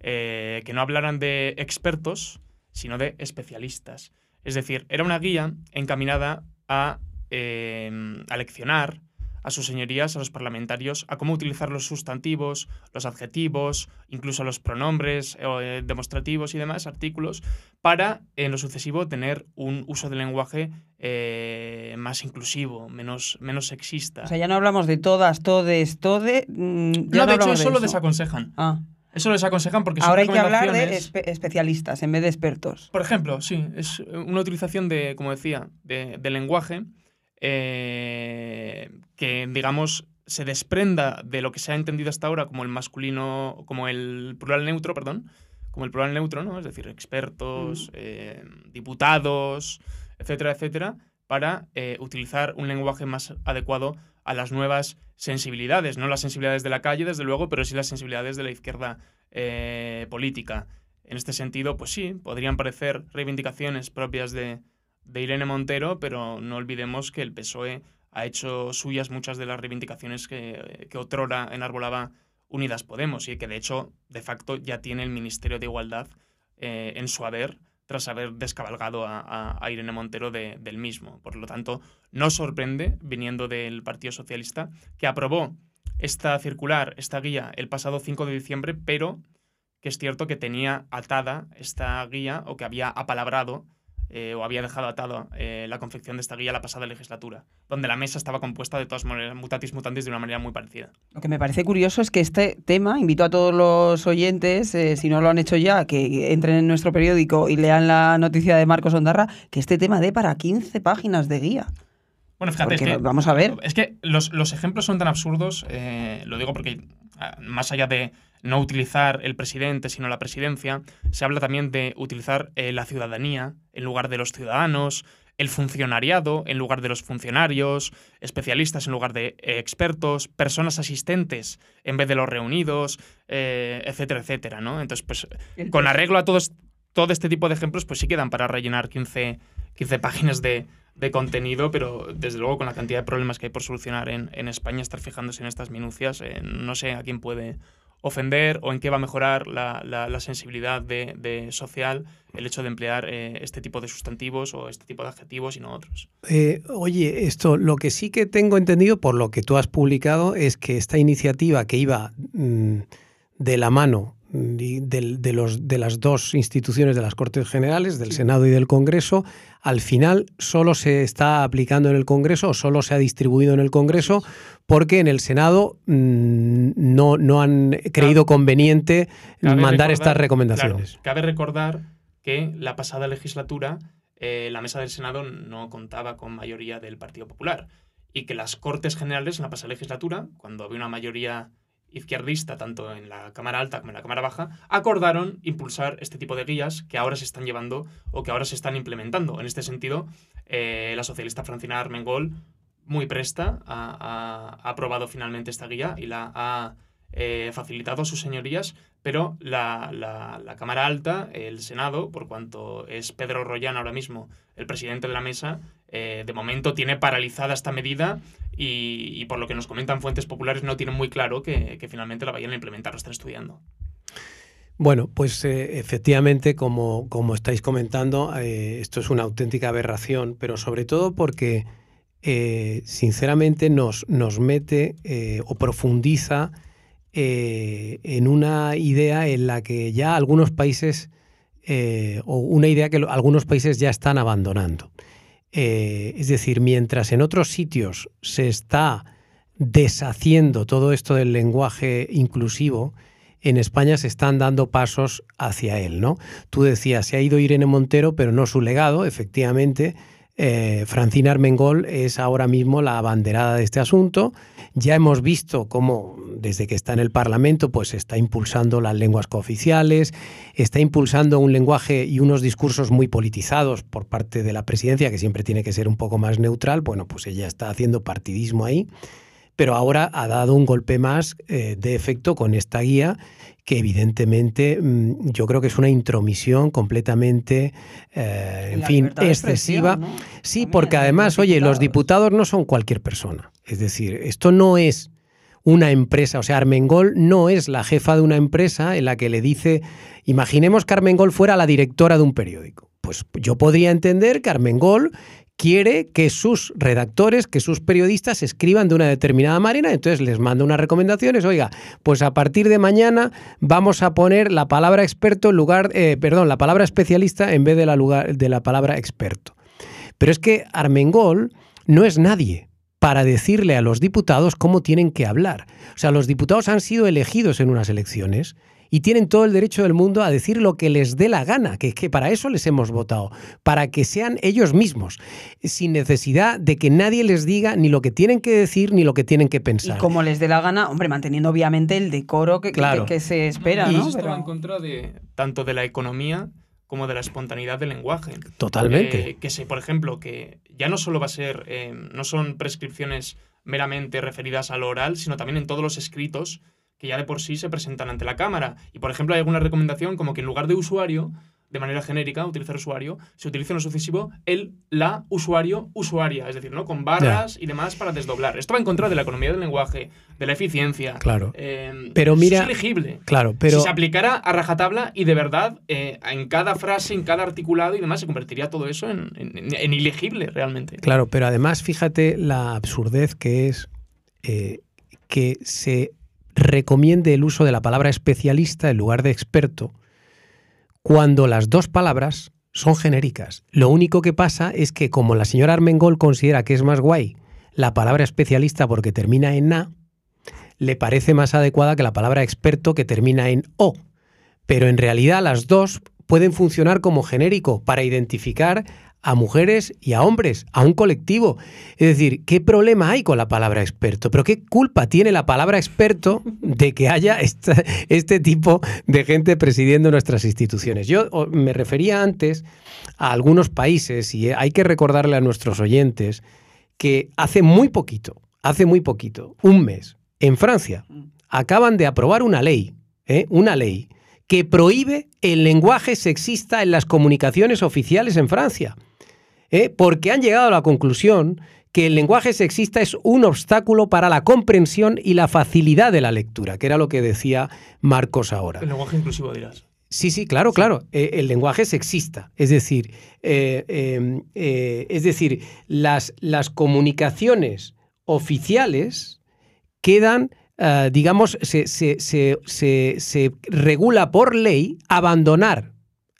eh, que no hablaran de expertos, sino de especialistas. Es decir, era una guía encaminada a, eh, a leccionar a sus señorías, a los parlamentarios, a cómo utilizar los sustantivos, los adjetivos, incluso los pronombres eh, demostrativos y demás artículos, para en lo sucesivo tener un uso del lenguaje eh, más inclusivo, menos, menos sexista. O sea, ya no hablamos de todas, todes, tode. Mm, no, de hecho, eso, lo desaconsejan. Ah. Eso lo desaconsejan porque son Ahora hay que hablar de especialistas en vez de expertos. Por ejemplo, sí, es una utilización de, como decía, de, de lenguaje eh, que, digamos, se desprenda de lo que se ha entendido hasta ahora como el masculino, como el plural neutro, perdón, como el plural neutro, ¿no? Es decir, expertos, eh, diputados, etcétera, etcétera, para eh, utilizar un lenguaje más adecuado a las nuevas sensibilidades, no las sensibilidades de la calle, desde luego, pero sí las sensibilidades de la izquierda política. En este sentido, pues sí, podrían parecer reivindicaciones propias de, de Irene Montero, pero no olvidemos que el PSOE ha hecho suyas muchas de las reivindicaciones que, que otrora enarbolaba Unidas Podemos y que de hecho, de facto, ya tiene el Ministerio de Igualdad eh, en su haber tras haber descabalgado a, Irene Montero del mismo. Por lo tanto, no sorprende, viniendo del Partido Socialista, que aprobó esta circular, esta guía, el pasado 5 de diciembre, pero que es cierto que tenía atada esta guía o que había apalabrado eh, o había dejado atado eh, la confección de esta guía la pasada legislatura, donde la mesa estaba compuesta de todas maneras, mutatis mutandis de una manera muy parecida. Lo que me parece curioso es que este tema, invito a todos los oyentes, eh, si no lo han hecho ya, que entren en nuestro periódico y lean la noticia de Marcos Ondarra, que este tema dé para 15 páginas de guía. Bueno, fíjate, es que, vamos a ver. Es que los, los ejemplos son tan absurdos, lo digo porque ah, más allá de no utilizar el presidente, sino la presidencia. Se habla también de utilizar eh, la ciudadanía en lugar de los ciudadanos. el funcionariado en lugar de los funcionarios, especialistas en lugar de eh, expertos, personas asistentes en vez de los reunidos, eh, etcétera, etcétera, ¿no? Entonces, pues con arreglo a todos, todo este tipo de ejemplos, pues sí quedan para rellenar 15, 15 páginas de, de contenido, pero desde luego con la cantidad de problemas que hay por solucionar en, en España, estar fijándose en estas minucias, eh, no sé a quién puede ofender o en qué va a mejorar la, la, sensibilidad de, de, social el hecho de emplear eh, este tipo de sustantivos o este tipo de adjetivos y no otros. Eh, oye, esto lo que sí que tengo entendido por lo que tú has publicado es que esta iniciativa que iba mmm, de la mano de, de, los, de las dos instituciones de las Cortes Generales, del Senado y del Congreso, al final solo se está aplicando en el Congreso o solo se ha distribuido en el Congreso porque en el Senado mmm, no, no han creído conveniente cabe mandar recordar, estas recomendaciones. Claro, cabe recordar que la pasada legislatura eh, la mesa del Senado no contaba con mayoría del Partido Popular y que las Cortes Generales en la pasada legislatura, cuando había una mayoría izquierdista, tanto en la Cámara Alta como en la Cámara Baja, acordaron impulsar este tipo de guías que ahora se están llevando o que ahora se están implementando. En este sentido, eh, la socialista Francina Armengol, muy presta, ha, aprobado finalmente esta guía y la ha eh, facilitado a sus señorías, pero la, la, la, Cámara Alta, el Senado, por cuanto es Pedro Rollán ahora mismo el presidente de la mesa, eh, de momento tiene paralizada esta medida y, por lo que nos comentan fuentes populares no tienen muy claro que, finalmente la vayan a implementar, lo están estudiando. Bueno, pues eh, efectivamente, como, como, estáis comentando, eh, esto es una auténtica aberración, pero sobre todo porque, sinceramente, nos, nos mete o profundiza en una idea en la que ya algunos países, o una idea que algunos países ya están abandonando. Eh, es decir, mientras en otros sitios se está deshaciendo todo esto del lenguaje inclusivo, en España se están dando pasos hacia él, ¿no? Tú decías, se ha ido Irene Montero, pero no su legado, efectivamente. Eh, Francina Armengol es ahora mismo la abanderada de este asunto. Ya hemos visto cómo desde que está en el Parlamento pues está impulsando las lenguas cooficiales, está impulsando un lenguaje y unos discursos muy politizados por parte de la presidencia, que siempre tiene que ser un poco más neutral. Bueno, pues ella está haciendo partidismo ahí, pero ahora ha dado un golpe más eh, de efecto con esta guía que evidentemente mmm, yo creo que es una intromisión completamente, eh, en, en fin, excesiva. ¿no? Sí, También porque además, oye, los diputados no son cualquier persona. Es decir, esto no es una empresa, o sea, Armengol no es la jefa de una empresa en la que le dice, imaginemos que Armengol fuera la directora de un periódico. Pues yo podría entender que Armengol quiere que sus redactores, que sus periodistas escriban de una determinada manera, entonces les manda unas recomendaciones, oiga, pues a partir de mañana vamos a poner la palabra experto en lugar, eh, perdón, la palabra especialista en vez de la, de la palabra experto. Pero es que Armengol no es nadie para decirle a los diputados cómo tienen que hablar. O sea, los diputados han sido elegidos en unas elecciones y tienen todo el derecho del mundo a decir lo que les dé la gana, que, que para eso les hemos votado, para que sean ellos mismos, sin necesidad de que nadie les diga ni lo que tienen que decir ni lo que tienen que pensar. Y como les dé la gana, hombre, manteniendo obviamente el decoro que, claro. que, que se espera. Y ¿no? eso estaba en contra de tanto de la economía como de la espontaneidad del lenguaje. Totalmente. Eh, que sé, por ejemplo, que ya no solo va a ser, eh, no son prescripciones meramente referidas al oral, sino también en todos los escritos que ya de por sí se presentan ante la Cámara. Y, por ejemplo, hay alguna recomendación como que en lugar de usuario, de manera genérica, utilizar usuario, se utiliza en lo sucesivo el, la, usuario, usuaria, es decir, ¿no? Con barras yeah. y demás para desdoblar. Esto va en contra de la economía del lenguaje, de la eficiencia. Claro. Eh, pero mira, es elegible. Claro, pero si se aplicara a rajatabla y de verdad eh, en cada frase, en cada articulado y demás, se convertiría todo eso en, en, en ilegible realmente. Claro, pero además fíjate la absurdez que es eh, que se recomiende el uso de la palabra especialista en lugar de experto cuando las dos palabras son genéricas. Lo único que pasa es que como la señora Armengol considera que es más guay la palabra especialista porque termina en na, le parece más adecuada que la palabra experto que termina en o. Pero en realidad las dos pueden funcionar como genérico para identificar a mujeres y a hombres, a un colectivo. Es decir, ¿qué problema hay con la palabra experto? ¿Pero qué culpa tiene la palabra experto de que haya esta- este tipo de gente presidiendo nuestras instituciones? Yo me refería antes a algunos países y hay que recordarle a nuestros oyentes que hace muy poquito, hace muy poquito, un mes, en Francia, acaban de aprobar una ley, ¿eh? una ley que prohíbe el lenguaje sexista en las comunicaciones oficiales en Francia. ¿eh? Porque han llegado a la conclusión que el lenguaje sexista es un obstáculo para la comprensión y la facilidad de la lectura, que era lo que decía Marcos ahora. El lenguaje inclusivo dirás. Sí, sí, claro, claro. Eh, el lenguaje sexista. Es decir, eh, eh, es decir, las, las comunicaciones oficiales quedan, eh, digamos, se, se- se- se- se regula por ley abandonar,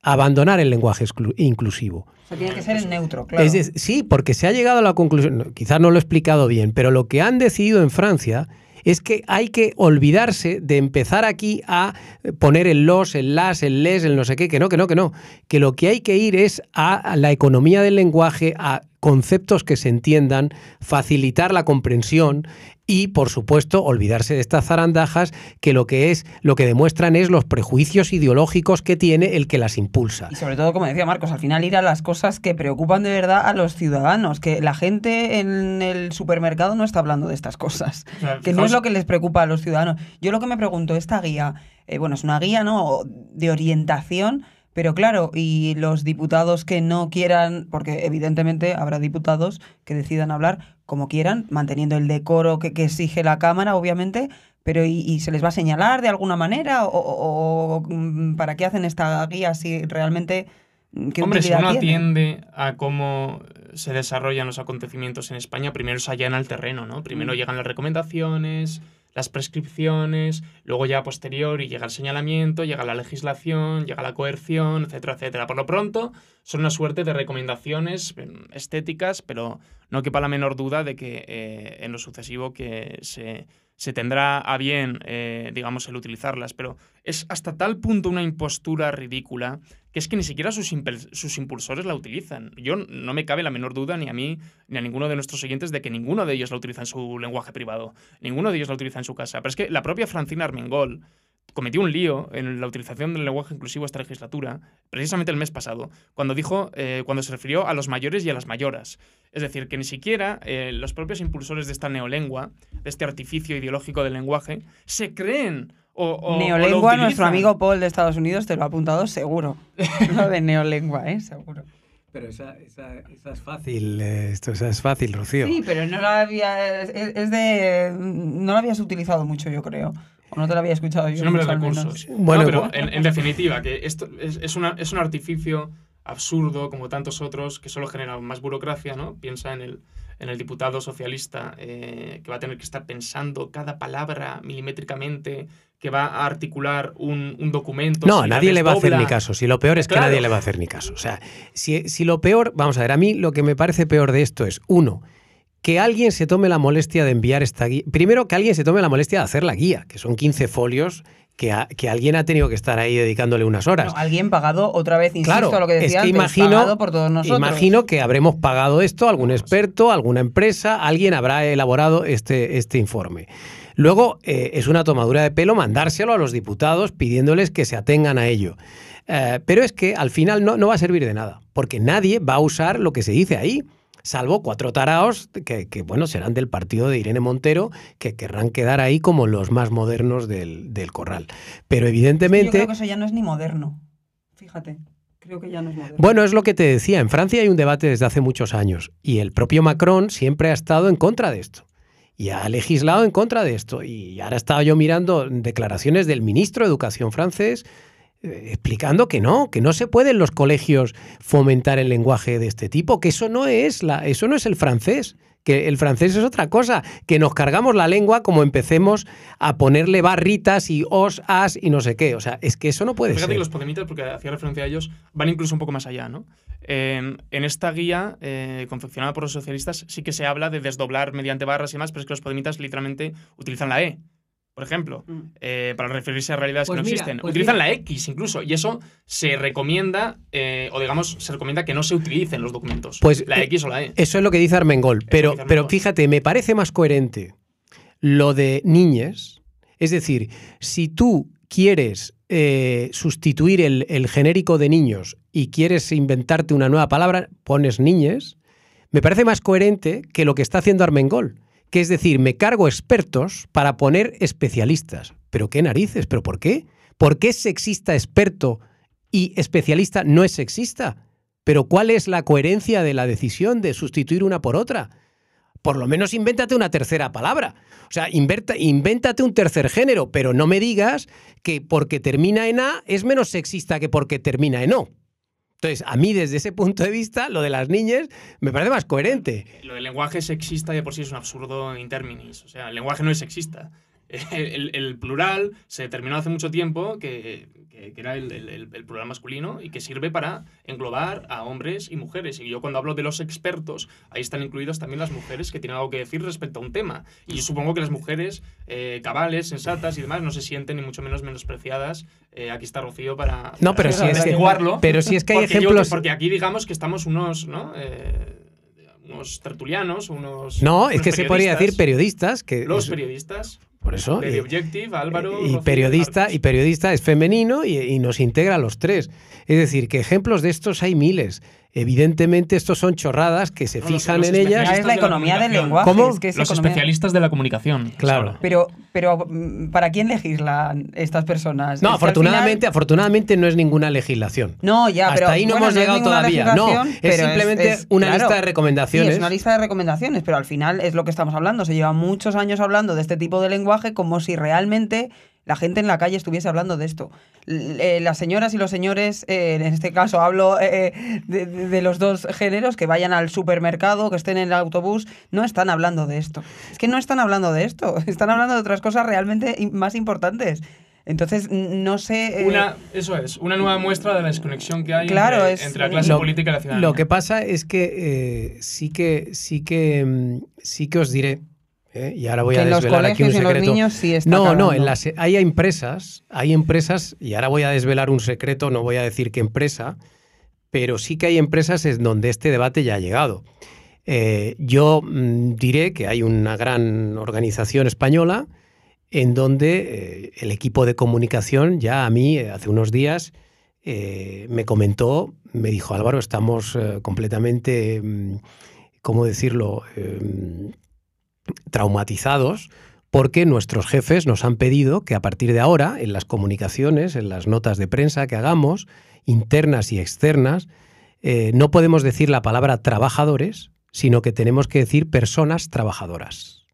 abandonar el lenguaje inclusivo. O sea, tiene que ser en neutro, claro. Es de- sí, porque se ha llegado a la conclusión, quizás no lo he explicado bien, pero lo que han decidido en Francia es que hay que olvidarse de empezar aquí a poner el los, el las, el les, el no sé qué, que no, que no, que no. Que lo que hay que ir es a la economía del lenguaje, a conceptos que se entiendan, facilitar la comprensión y, por supuesto, olvidarse de estas zarandajas que lo que es, lo que demuestran es los prejuicios ideológicos que tiene el que las impulsa. Y sobre todo, como decía Marcos, al final ir a las cosas que preocupan de verdad a los ciudadanos, que la gente en el supermercado no está hablando de estas cosas, O sea, que no es lo que les preocupa a los ciudadanos. Yo lo que me pregunto, esta guía, eh, bueno, es una guía, ¿no?, de orientación, pero claro, y los diputados que no quieran, porque evidentemente habrá diputados que decidan hablar como quieran, manteniendo el decoro que, que exige la Cámara, obviamente, pero ¿y, y se les va a señalar de alguna manera? ¿O, o- o, mm, para qué hacen esta guía si realmente... mm, ¿qué Hombre, si uno tiene? atiende a cómo se desarrollan los acontecimientos en España, primero se allana el terreno, ¿no? Primero Mm. llegan las recomendaciones, las prescripciones, luego ya a posteriori llega el señalamiento, llega la legislación, llega la coerción, etcétera, etcétera. Por lo pronto, son una suerte de recomendaciones eh, estéticas, pero no quepa la menor duda de que eh, en lo sucesivo que se, se tendrá a bien, eh, digamos, el utilizarlas. Pero es hasta tal punto una impostura ridícula que es que ni siquiera sus, sus impulsores la utilizan. Yo no me cabe la menor duda, ni a mí, ni a ninguno de nuestros oyentes, de que ninguno de ellos la utiliza en su lenguaje privado. Ninguno de ellos la utiliza en su casa. Pero es que la propia Francina Armengol cometió un lío en la utilización del lenguaje inclusivo esta legislatura, precisamente el mes pasado, cuando dijo, eh, cuando se refirió a los mayores y a las mayoras. Es decir, que ni siquiera eh, los propios impulsores de esta neolengua, de este artificio ideológico del lenguaje, se creen o, o- Neolengua, nuestro amigo Paul de Estados Unidos te lo ha apuntado seguro. lo de neolengua, ¿eh? Seguro. Pero esa, esa- esa es fácil, eh, esto esa es fácil, Rocío. Sí, pero no la había, es, es de... No lo habías utilizado mucho, yo creo. No te lo había escuchado yo. Nombre de recursos. Bueno, No, pero en, en definitiva, que esto es, es, una- es un artificio absurdo, como tantos otros, que solo genera más burocracia, ¿no? Piensa en el, en el diputado socialista eh, que va a tener que estar pensando cada palabra milimétricamente, que va a articular un, un documento. No, si nadie le va a hacer ni caso. Si lo peor es que Claro. nadie le va a hacer ni caso. O sea, si, si lo peor, vamos a ver, a mí lo que me parece peor de esto es, uno, que alguien se tome la molestia de enviar esta guía. Primero, que alguien se tome la molestia de hacer la guía, que son 15 folios que, a- que alguien ha tenido que estar ahí dedicándole unas horas. Alguien pagado, otra vez, insisto, Claro, a lo que es decía que antes, imagino, pagado por todos nosotros. imagino que habremos pagado esto, algún experto, alguna empresa, alguien habrá elaborado este, este informe. Luego, eh, es una tomadura de pelo mandárselo a los diputados pidiéndoles que se atengan a ello. Eh, pero es que al final no, no va a servir de nada, porque nadie va a usar lo que se dice ahí, salvo cuatro taraos que, que, bueno, serán del partido de Irene Montero, que querrán quedar ahí como los más modernos del, del corral. Pero Yo evidentemente... creo que eso ya no es ni moderno. Fíjate, creo que ya no es moderno. Bueno, es lo que te decía. En Francia hay un debate desde hace muchos años y el propio Macron siempre ha estado en contra de esto. Y ha legislado en contra de esto. Y ahora estaba yo mirando declaraciones del ministro de Educación francés explicando que no, que no se puede en los colegios fomentar el lenguaje de este tipo, que eso no es la, eso no es el francés, que el francés es otra cosa, que nos cargamos la lengua como empecemos a ponerle barritas y os, as y no sé qué. O sea, es que eso no puede Fíjate ser. que los podemitas, porque hacía referencia a ellos, van incluso un poco más allá, ¿no? Eh, en esta guía, eh, confeccionada por los socialistas, sí que se habla de desdoblar mediante barras y más, pero es que los podemitas literalmente utilizan la E. por ejemplo, Mm. eh, para referirse a realidades Pues que no mira, existen. pues Utilizan mira. la X incluso, y eso se recomienda, eh, o digamos, se recomienda que no se utilicen los documentos. Pues, la eh, X o la E. Eso es lo que dice Armengol. Pero, dice pero fíjate, me parece más coherente lo de niñes. Es decir, si tú quieres eh, sustituir el, el genérico de niños y quieres inventarte una nueva palabra, pones niñes. Me parece más coherente que lo que está haciendo Armengol. Que es decir, me cargo expertos para poner especialistas. ¿Pero qué narices? ¿Pero por qué? ¿Por qué sexista experto y especialista no es sexista? Pero ¿cuál es la coherencia de la decisión de sustituir una por otra? Por lo menos invéntate una tercera palabra. O sea, invéntate un tercer género, pero no me digas que porque termina en A es menos sexista que porque termina en O. Entonces, a mí desde ese punto de vista, lo de las niñas me parece más coherente. Lo del lenguaje sexista de por sí es un absurdo in terminis. O sea, el lenguaje no es sexista. El, el plural se determinó hace mucho tiempo que, que- que era el, el- el- plural masculino y que sirve para englobar a hombres y mujeres. Y yo cuando hablo de los expertos, ahí están incluidas también las mujeres que tienen algo que decir respecto a un tema. Y yo supongo que las mujeres eh, cabales, sensatas y demás no se sienten ni mucho menos menospreciadas. Eh, aquí está Rocío para, No, pero para si es que- pero si es que hay Porque yo- ejemplos- porque aquí digamos que estamos unos, ¿no? Eh, unos tertulianos, unos. No, es que se podría decir periodistas. Que Los periodistas. Por eso. y- Objective, Álvaro. y periodista y periodista es femenino y, y nos integra a los tres. Es decir, que ejemplos de estos hay miles. Evidentemente, estos son chorradas que se No, los- fijan los en ellas. es la de la economía del lenguaje. ¿Cómo? es que es Los economía- especialistas de la comunicación. Claro. Pero, pero mm, ¿para quién legislan estas personas? No, Es afortunadamente, final- afortunadamente no es ninguna legislación. No, ya, Hasta pero ahí no bueno, hemos es llegado todavía. No, es simplemente una claro. lista de recomendaciones. Sí, es una lista de recomendaciones, pero al final es lo que estamos hablando. Se lleva muchos años hablando de este tipo de lenguaje como si realmente la gente en la calle estuviese hablando de esto. Eh, las señoras y los señores, eh, en este caso hablo eh, de, los dos géneros, que vayan al supermercado, que estén en el autobús, no están hablando de esto. Es que no están hablando de esto, están hablando de otras cosas realmente más importantes. Entonces, no sé... eh, Una, eso es, una nueva muestra de la desconexión que hay Claro, entre, es- entre la clase Lo- política y la ciudadanía. Lo que pasa es que eh, sí que sí que mm, sí que os diré. ¿Eh? Y ahora voy que a desvelar aquí un en los secreto. niños sí está No, no, calando. en las, hay empresas, hay empresas, y ahora voy a desvelar un secreto, no voy a decir qué empresa, pero sí que hay empresas en donde este debate ya ha llegado. Eh, yo mm, diré que hay una gran organización española en donde eh, el equipo de comunicación ya a mí hace unos días eh, me comentó, me dijo Álvaro, estamos completamente, mm, ¿cómo decirlo?, traumatizados porque nuestros jefes nos han pedido que a partir de ahora, en las comunicaciones, en las notas de prensa que hagamos, internas y externas, eh, no podemos decir la palabra trabajadores, sino que tenemos que decir personas trabajadoras.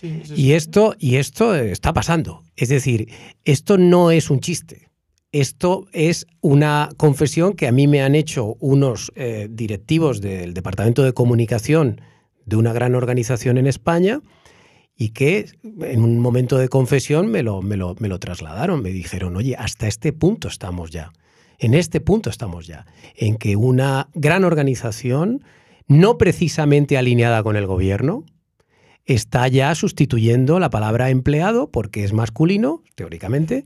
Sí, sí, Y esto, y esto está pasando. Es decir, esto no es un chiste. Esto es una confesión que a mí me han hecho unos eh, directivos del Departamento de Comunicación de una gran organización en España y que en un momento de confesión me lo, me lo, me lo trasladaron. Me dijeron, oye, hasta este punto estamos ya. En este punto estamos ya. En que una gran organización, no precisamente alineada con el gobierno, está ya sustituyendo la palabra empleado, porque es masculino, teóricamente,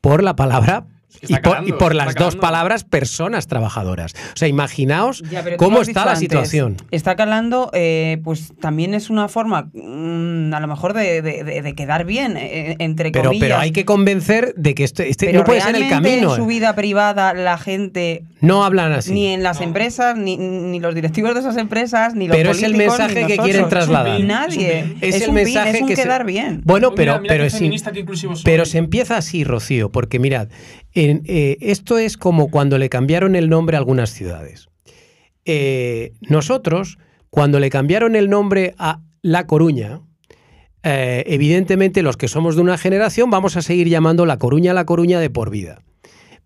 por la palabra y por, y las dos palabras personas trabajadoras. O sea, imaginaos Ya, pero cómo está la antes, situación. Está calando, eh, pues también es una forma, mm, a lo mejor, de, de- de- de quedar bien, eh, entre Pero, comillas. pero hay que convencer de que este, este Pero no puede ser el camino. En su eh. vida privada, la gente, No hablan así. ni en las No. empresas, ni, ni los directivos de esas empresas, ni los Pero es el políticos, mensaje que quieren trasladar. Es un Nadie. es, el un mensaje es un que se- quedar bien. Bueno, Mira, pero, mira pero qué es in- feminista que. Pero se empieza así, Rocío, porque mirad, eh, esto es como cuando le cambiaron el nombre a algunas ciudades. Eh, nosotros, cuando le cambiaron el nombre a La Coruña, eh, evidentemente los que somos de una generación vamos a seguir llamando La Coruña La Coruña de por vida.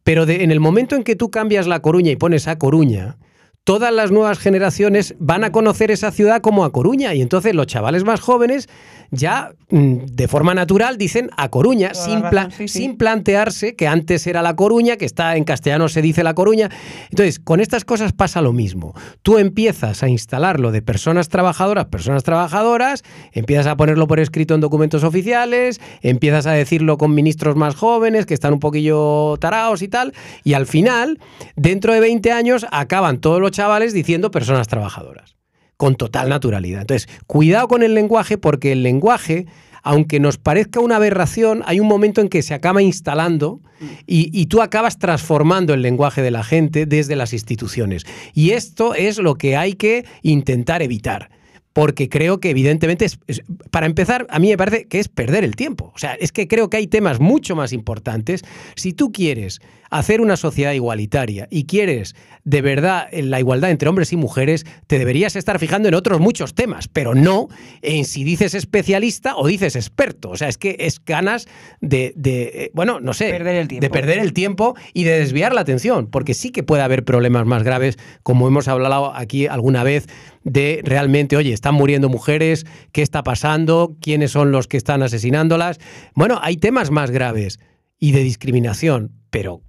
Pero en el momento en que tú cambias La Coruña y pones a Coruña, todas las nuevas generaciones van a conocer esa ciudad como a Coruña y entonces los chavales más jóvenes ya mm, de forma natural dicen a Coruña, sin, la pla- razón, sí, sí. sin plantearse que antes era La Coruña, que está en castellano se dice La Coruña. Entonces, con estas cosas pasa lo mismo. Tú empiezas a instalarlo de personas trabajadoras, personas trabajadoras, empiezas a ponerlo por escrito en documentos oficiales, empiezas a decirlo con ministros más jóvenes que están un poquillo taraos y tal, y al final, dentro de 20 años, acaban todos los chavales diciendo personas trabajadoras con total naturalidad. Entonces, cuidado con el lenguaje porque el lenguaje, aunque nos parezca una aberración, hay un momento en que se acaba instalando y, y tú acabas transformando el lenguaje de la gente desde las instituciones. Y esto es lo que hay que intentar evitar. Porque creo que evidentemente, es, es- para empezar, a mí me parece que es perder el tiempo. O sea, es que creo que hay temas mucho más importantes. Si tú quieres hacer una sociedad igualitaria y quieres de verdad la igualdad entre hombres y mujeres, te deberías estar fijando en otros muchos temas, pero no en si dices especialista o dices experto. O sea, es que es ganas de, de, eh, bueno, no sé, Perder el tiempo. de perder el tiempo y de desviar la atención, porque sí que puede haber problemas más graves, como hemos hablado aquí alguna vez, de realmente, oye, están muriendo mujeres, ¿qué está pasando? ¿Quiénes son los que están asesinándolas? Bueno, hay temas más graves y de discriminación, pero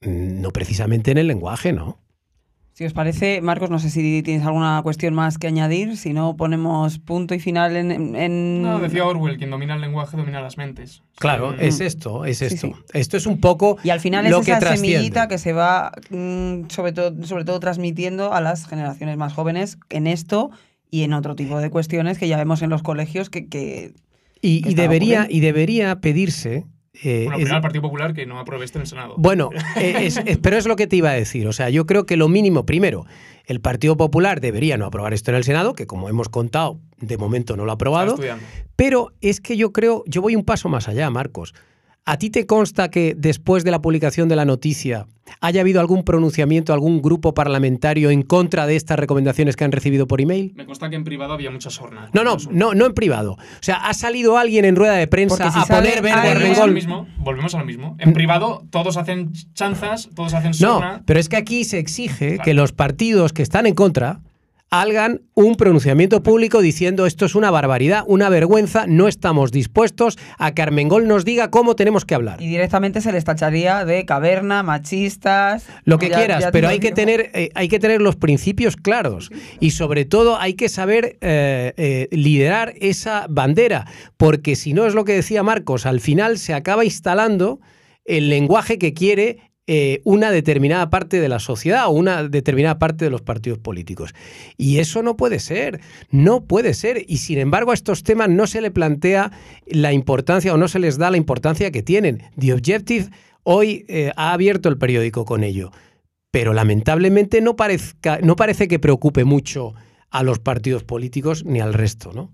mm, no precisamente en el lenguaje, ¿no? Si os parece, Marcos, no sé si tienes alguna cuestión más que añadir, si no ponemos punto y final en... No, decía Orwell, quien domina el lenguaje domina las mentes. Claro, es esto, es esto. sí. Esto es un poco Y al final es lo que esa trasciende. semillita que se va mm, sobre, todo, sobre todo transmitiendo a las generaciones más jóvenes en esto y en otro tipo de cuestiones que ya vemos en los colegios que... que- Y, que debería, ocurriendo. y debería pedirse. Eh, Bueno, primero al Partido Popular que no apruebe esto en el Senado. Bueno, eh, es- es- pero es lo que te iba a decir. O sea, yo creo que lo mínimo, primero, el Partido Popular debería no aprobar esto en el Senado, que como hemos contado, de momento no lo ha aprobado. Pero es que yo creo, yo voy un paso más allá, Marcos. ¿A ti te consta que después de la publicación de la noticia haya habido algún pronunciamiento, algún grupo parlamentario en contra de estas recomendaciones que han recibido por email? Me consta que en privado había mucha sorna. No, no, no, no en privado. O sea, ha salido alguien en rueda de prensa si a sale poner verde Volvemos a lo Armengol. mismo. Volvemos a lo mismo. En privado todos hacen chanzas, todos hacen sorna. No, pero es que aquí se exige Claro. que los partidos que están en contra hagan un pronunciamiento público diciendo esto es una barbaridad, una vergüenza, no estamos dispuestos a que Armengol nos diga cómo tenemos que hablar. y directamente se les tacharía de caverna, machistas... Lo que ya- quieras, ya pero hay que, tener, eh, hay que tener los principios claros y sobre todo hay que saber eh, eh, liderar esa bandera, porque si no es lo que decía Marcos, al final se acaba instalando el lenguaje que quiere eh, una determinada parte de la sociedad o una determinada parte de los partidos políticos. Y eso no puede ser, no puede ser. Y sin embargo a estos temas no se le plantea la importancia o no se les da la importancia que tienen. The Objective hoy eh, ha abierto el periódico con ello, pero lamentablemente no, parece que preocupe mucho a los partidos políticos ni al resto, ¿no?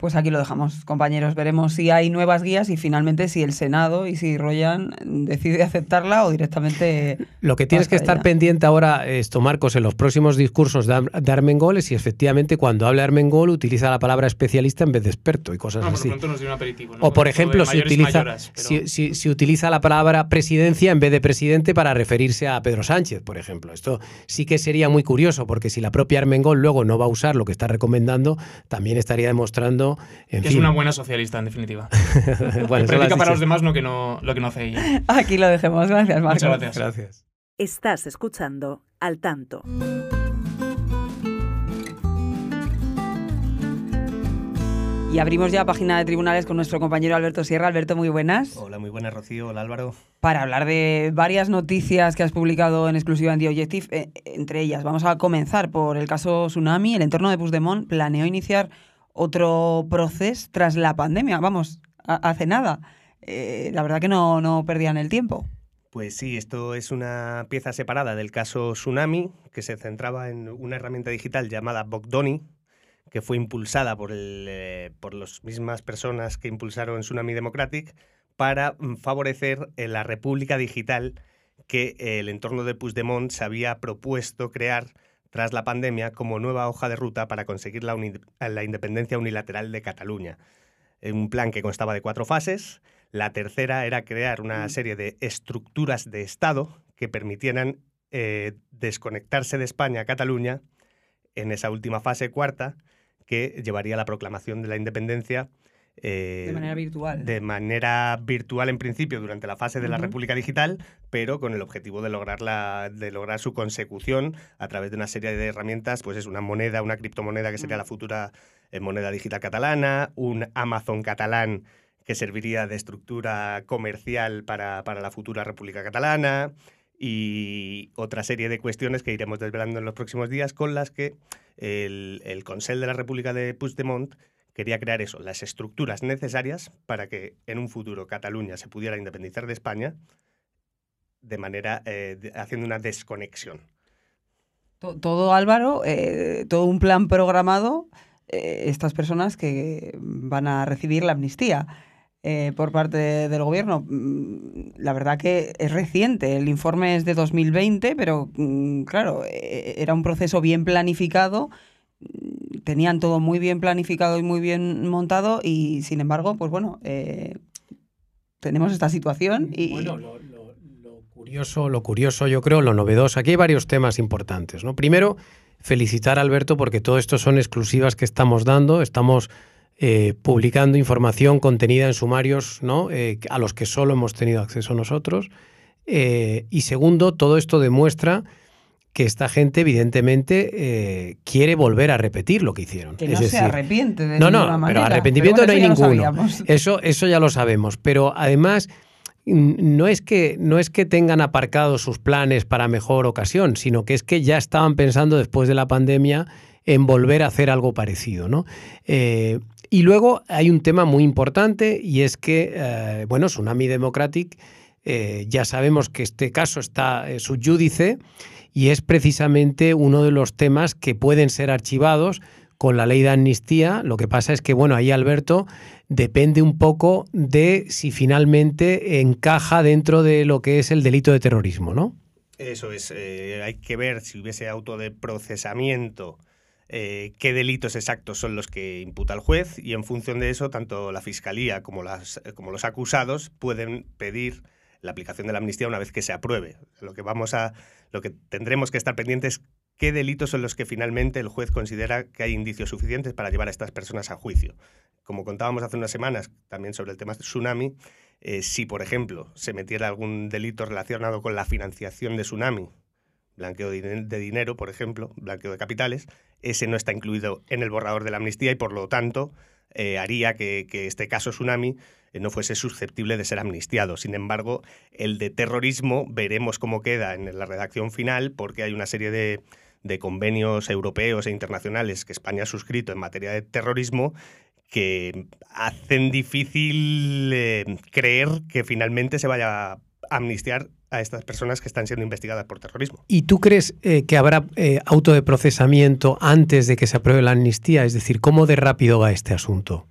Pues aquí lo dejamos, compañeros. Veremos si hay nuevas guías y finalmente si el Senado y si Royan decide aceptarla o directamente... Lo que tienes que estar pendiente ahora, esto Marcos, en los próximos discursos de, Ar- de Armengol es si efectivamente cuando hable Armengol utiliza la palabra especialista en vez de experto y cosas No, por lo así. pronto nos dio un aperitivo. ¿no? O por ejemplo, si utiliza, mayoras, pero- si, si- si utiliza la palabra presidencia en vez de presidente para referirse a Pedro Sánchez, por ejemplo. Esto sí que sería muy curioso, porque si la propia Armengol luego no va a usar lo que está recomendando, también estaría demostrando, en que es una buena socialista, en definitiva. Bueno, predica para los demás lo que no, lo que no hace ella. Aquí lo dejemos. Gracias, Marcos. Muchas gracias. Gracias. Estás escuchando Al Tanto. Y abrimos ya página de tribunales con nuestro compañero Alberto Sierra. Alberto, muy buenas. Hola, muy buenas, Rocío. Hola, Álvaro. Para hablar de varias noticias que has publicado en exclusiva en The Objective, eh, entre ellas, vamos a comenzar por el caso Tsunami. El entorno de Puigdemont planeó iniciar otro proceso tras la pandemia. Vamos, hace nada. Eh, la verdad que no, no perdían el tiempo. Pues sí, esto es una pieza separada del caso Tsunami, que se centraba en una herramienta digital llamada Bogdoni, que fue impulsada por, eh, por las mismas personas que impulsaron Tsunami Democratic para favorecer eh, la república digital que el entorno de Puigdemont se había propuesto crear tras la pandemia como nueva hoja de ruta para conseguir la, independencia unilateral de Cataluña. Un plan que constaba de cuatro fases. La tercera era crear una serie de estructuras de Estado que permitieran eh, desconectarse de España a Cataluña en esa última fase cuarta, que llevaría a la proclamación de la independencia eh, de manera virtual. De manera virtual en principio durante la fase de la República Digital, pero con el objetivo de lograr, la, de lograr su consecución a través de una serie de herramientas, pues es una moneda, una criptomoneda que sería la futura eh, moneda digital catalana, un Amazon catalán que serviría de estructura comercial para, para la futura República Catalana y otra serie de cuestiones que iremos desvelando en los próximos días con las que el, el Consell de la República de Puigdemont quería crear eso, las estructuras necesarias para que en un futuro Cataluña se pudiera independizar de España de manera, eh, haciendo una desconexión. Todo, Álvaro, eh, todo un plan programado, eh, estas personas que van a recibir la amnistía. por parte del gobierno. Mm, la verdad que es reciente, el informe es de 2020, pero mm, claro, era un proceso bien planificado tenían todo muy bien planificado y muy bien montado y sin embargo, pues bueno, eh, tenemos esta situación y... Bueno, lo, curioso, lo curioso, yo creo, lo novedoso, aquí hay varios temas importantes. ¿no? Primero, felicitar a Alberto porque todo esto son exclusivas que estamos dando, estamos eh, publicando información contenida en sumarios ¿no? Eh, a los que solo hemos tenido acceso nosotros. y segundo, todo esto demuestra que esta gente evidentemente eh, quiere volver a repetir lo que hicieron. Que no se arrepiente de no, no, Pero arrepentimiento no hay ninguno. Eso, eso ya lo sabemos. Pero además no es, que, no es que tengan aparcados sus planes para mejor ocasión, sino que es que ya estaban pensando después de la pandemia en volver a hacer algo parecido. ¿no? Eh, y luego hay un tema muy importante y es que, eh, bueno, Tsunami Democratic, ya sabemos que este caso está subyúdice y es precisamente uno de los temas que pueden ser archivados con la ley de amnistía. Lo que pasa es que, bueno, ahí Alberto depende un poco de si finalmente encaja dentro de lo que es el delito de terrorismo, ¿no? Eso es, eh, hay que ver si hubiese auto de procesamiento. Eh, qué delitos exactos son los que imputa el juez y en función de eso tanto la fiscalía como los acusados pueden pedir la aplicación de la amnistía una vez que se apruebe. Lo que vamos a, lo que tendremos que estar pendientes qué delitos son los que finalmente el juez considera que hay indicios suficientes para llevar a estas personas a juicio. Como contábamos hace unas semanas también sobre el tema tsunami, eh, si por ejemplo se metiera algún delito relacionado con la financiación de tsunami, blanqueo de dinero, por ejemplo, blanqueo de capitales, ese no está incluido en el borrador de la amnistía y por lo tanto eh, haría que, este caso tsunami no fuese susceptible de ser amnistiado. Sin embargo, el de terrorismo veremos cómo queda en la redacción final porque hay una serie de, convenios europeos e internacionales que España ha suscrito en materia de terrorismo que hacen difícil eh, creer que finalmente se vaya a amnistiar a estas personas que están siendo investigadas por terrorismo. ¿Y tú crees eh, que habrá eh, auto de procesamiento antes de que se apruebe la amnistía? Es decir, ¿cómo de rápido va este asunto?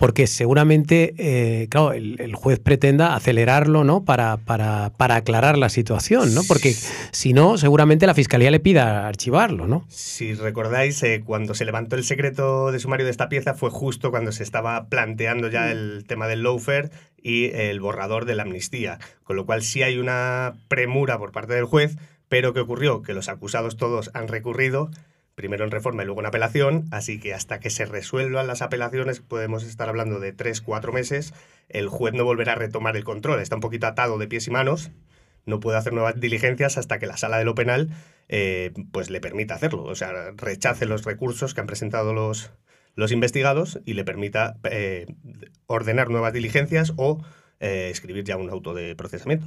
Porque seguramente, eh, claro, el, juez pretenda acelerarlo, ¿no? Para, para, para, aclarar la situación, ¿no? Porque si no, seguramente la fiscalía le pida archivarlo, ¿no? Si recordáis, eh, cuando se levantó el secreto de sumario de esta pieza fue justo cuando se estaba planteando ya mm. el tema del lawfare y el borrador de la amnistía, con lo cual sí hay una premura por parte del juez, pero ¿qué ocurrió? Que los acusados todos han recurrido primero en reforma y luego en apelación, así que hasta que se resuelvan las apelaciones podemos estar hablando de tres, cuatro meses, el juez no volverá a retomar el control, está un poquito atado de pies y manos, no puede hacer nuevas diligencias hasta que la sala de lo penal eh, pues le permita hacerlo, o sea, rechace los recursos que han presentado los, los investigados y le permita eh, ordenar nuevas diligencias o eh, escribir ya un auto de procesamiento.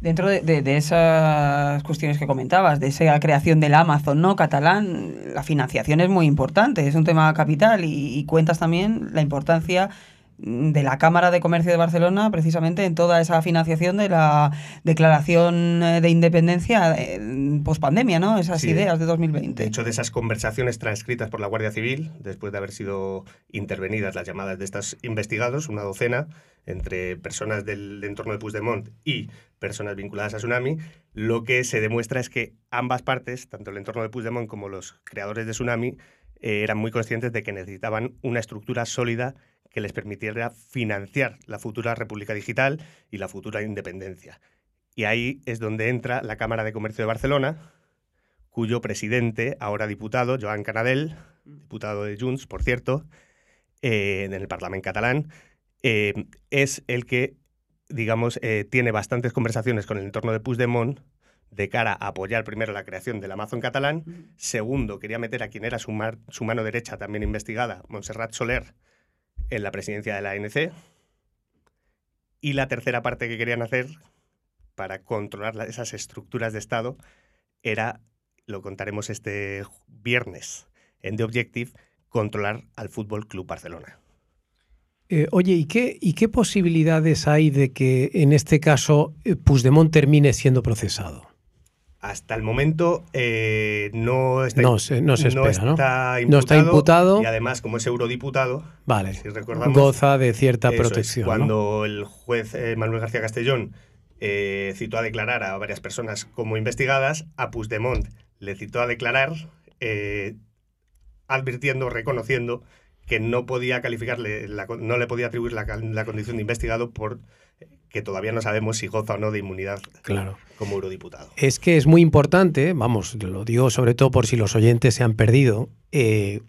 Dentro de, esas cuestiones que comentabas, de esa creación del Amazon no catalán, la financiación es muy importante, es un tema capital y, cuentas también la importancia de la Cámara de Comercio de Barcelona precisamente en toda esa financiación de la declaración eh, de independencia post pandemia, ¿no? Esas ideas de 2020. De hecho, de esas conversaciones transcritas por la Guardia Civil, después de haber sido intervenidas las llamadas de estos investigados, una docena, entre personas del entorno de Puigdemont y personas vinculadas a Tsunami, lo que se demuestra es que ambas partes, tanto el entorno de Puigdemont como los creadores de Tsunami, eh, eran muy conscientes de que necesitaban una estructura sólida que les permitiera financiar la futura República Digital y la futura independencia. Y ahí es donde entra la Cámara de Comercio de Barcelona cuyo presidente, ahora diputado, Joan Canadell, diputado de Junts, por cierto, eh, en el Parlamento catalán, eh, es el que, digamos, eh, tiene bastantes conversaciones con el entorno de Puigdemont de cara a apoyar primero la creación del Amazon catalán, segundo, quería meter a quien era su, su mano derecha también investigada, Montserrat Soler, en la presidencia de la ANC, y la tercera parte que querían hacer para controlar esas estructuras de Estado era, lo contaremos este viernes en The Objective, controlar al Fútbol Club Barcelona. Eh, oye, ¿y qué, ¿y qué posibilidades hay de que en este caso eh, Puigdemont termine siendo procesado? Hasta el momento eh, no está, no se, no se espera, no está, imputado, no está imputado. Y además, como es eurodiputado, vale, si recordamos, goza de cierta protección. Es, cuando el juez eh, Manuel García Castellón eh, citó a declarar a varias personas como investigadas, a Puigdemont le citó a declarar advirtiendo, reconociendo que no podía calificarle, la, no le podía atribuir la, la condición de investigado por que todavía no sabemos si goza o no de inmunidad claro. como eurodiputado. Es que es muy importante, vamos, lo digo sobre todo por si los oyentes se han perdido, eh,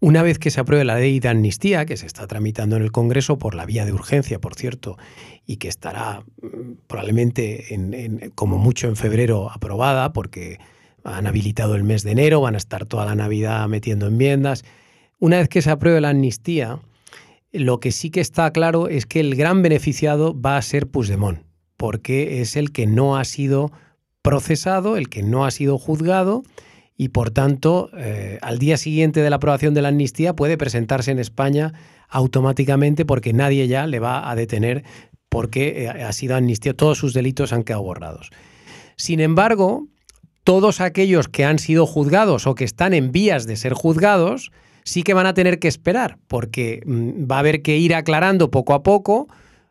una vez que se apruebe la ley de amnistía, que se está tramitando en el Congreso por la vía de urgencia, por cierto, y que estará probablemente en, en, como mucho en febrero aprobada, porque han habilitado el mes de enero, van a estar toda la Navidad metiendo enmiendas. Una vez que se apruebe la amnistía, lo que sí que está claro es que el gran beneficiado va a ser Puigdemont, porque es el que no ha sido procesado, el que no ha sido juzgado y por tanto eh, al día siguiente de la aprobación de la amnistía puede presentarse en España automáticamente porque nadie ya le va a detener porque eh, ha sido amnistía, todos sus delitos han quedado borrados. Sin embargo, todos aquellos que han sido juzgados o que están en vías de ser juzgados, sí que van a tener que esperar, porque va a haber que ir aclarando poco a poco,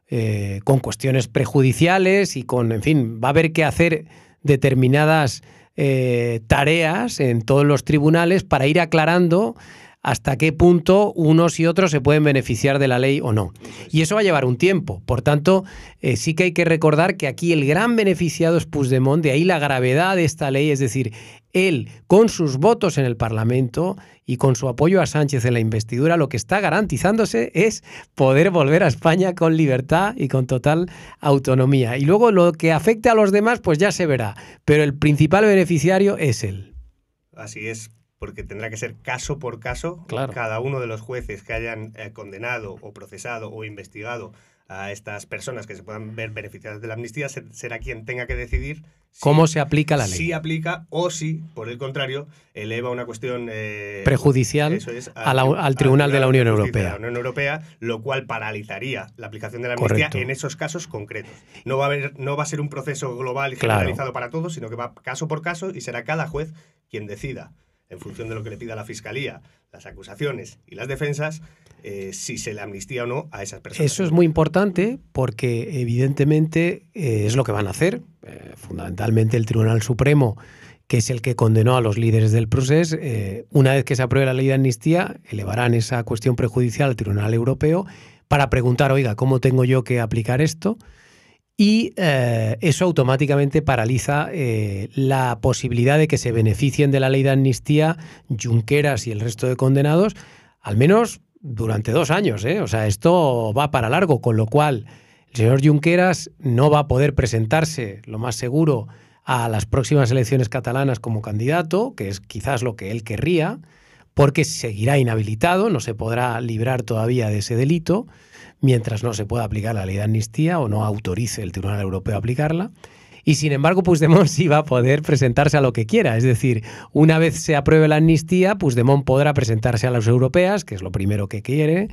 eh, con cuestiones prejudiciales y con, en fin, va a haber que hacer determinadas eh, tareas en todos los tribunales para ir aclarando hasta qué punto unos y otros se pueden beneficiar de la ley o no. Y eso va a llevar un tiempo. Por tanto, eh, sí que hay que recordar que aquí el gran beneficiado es Puigdemont, de ahí la gravedad de esta ley, es decir, él, con sus votos en el Parlamento y con su apoyo a Sánchez en la investidura, lo que está garantizándose es poder volver a España con libertad y con total autonomía. Y luego lo que afecte a los demás, pues ya se verá. Pero el principal beneficiario es él. Así es, porque tendrá que ser caso por caso. Claro. Cada uno de los jueces que hayan eh, condenado o procesado o investigado a estas personas que se puedan ver beneficiadas de la amnistía se, será quien tenga que decidir cómo se aplica la ley. Si aplica o si, por el contrario, eleva una cuestión eh, prejudicial es, a la, al Tribunal de la Unión Europea. De la Unión Europea, lo cual paralizaría la aplicación de la amnistía Correcto. en esos casos concretos. No va a haber, no va a ser un proceso global y Claro. generalizado para todos, sino que va caso por caso y será cada juez quien decida en función de lo que le pida la fiscalía, las acusaciones y las defensas, eh, si se le amnistía o no a esas personas. Eso es muy importante porque evidentemente eh, es lo que van a hacer. Eh, fundamentalmente el Tribunal Supremo, que es el que condenó a los líderes del proceso, una vez que se apruebe la ley de amnistía, elevarán esa cuestión prejudicial al Tribunal Europeo para preguntar, oiga, ¿cómo tengo yo que aplicar esto? Y eh, eso automáticamente paraliza eh, la posibilidad de que se beneficien de la ley de amnistía Junqueras y el resto de condenados, al menos durante dos años. ¿eh? O sea, esto va para largo, con lo cual el señor Junqueras no va a poder presentarse, lo más seguro, a las próximas elecciones catalanas como candidato, que es quizás lo que él querría, porque seguirá inhabilitado, no se podrá librar todavía de ese delito mientras no se pueda aplicar la ley de amnistía o no autorice el Tribunal Europeo a aplicarla. Y sin embargo, Puigdemont sí va a poder presentarse a lo que quiera. Es decir, una vez se apruebe la amnistía, Puigdemont podrá presentarse a las europeas, que es lo primero que quiere,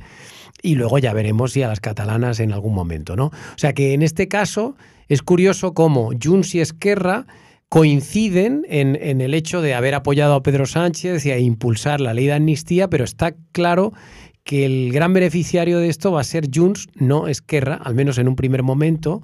y luego ya veremos si a las catalanas en algún momento, ¿no? O sea que en este caso es curioso cómo Junts y Esquerra coinciden en, en el hecho de haber apoyado a Pedro Sánchez y a impulsar la ley de amnistía, pero está claro que el gran beneficiario de esto va a ser Junts, no Esquerra, al menos en un primer momento.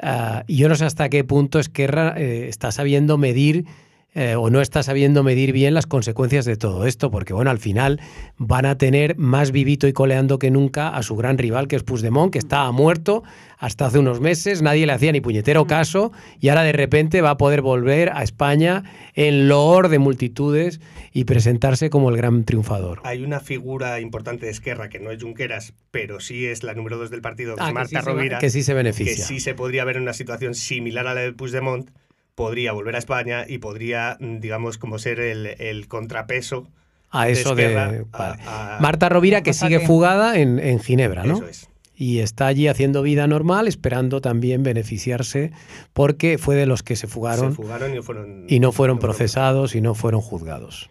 Uh, y yo no sé hasta qué punto Esquerra eh, está sabiendo medir eh, o no está sabiendo medir bien las consecuencias de todo esto, porque bueno, al final van a tener más vivito y coleando que nunca a su gran rival que es Puigdemont, que estaba muerto hasta hace unos meses, nadie le hacía ni puñetero caso y ahora de repente va a poder volver a España en loor de multitudes y presentarse como el gran triunfador. Hay una figura importante de Esquerra que no es Junqueras, pero sí es la número dos del partido, que Ah, es que Marta sí se- Rovira, que sí se beneficia. que sí se podría ver en una situación similar a la de Puigdemont, podría volver a España y podría, mm, digamos, como ser el, el contrapeso A eso de... Vale. a- Marta Rovira que sigue que- fugada en, en Ginebra, ¿no? Eso es. y está allí haciendo vida normal, esperando también beneficiarse, porque fue de los que se fugaron, Se fugaron y no fueron, y no fueron procesados y no fueron juzgados.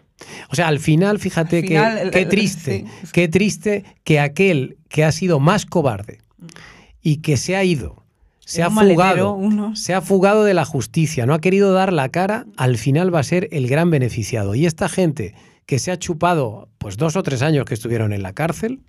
O sea, al final, fíjate Al final, que el- qué el- triste, sí. qué triste que aquel que ha sido más cobarde y que se ha ido, se ha fugado, unos. se ha fugado de la justicia, no ha querido dar la cara, al final va a ser el gran beneficiado. Y esta gente que se ha chupado pues dos o tres años que estuvieron en la cárcel,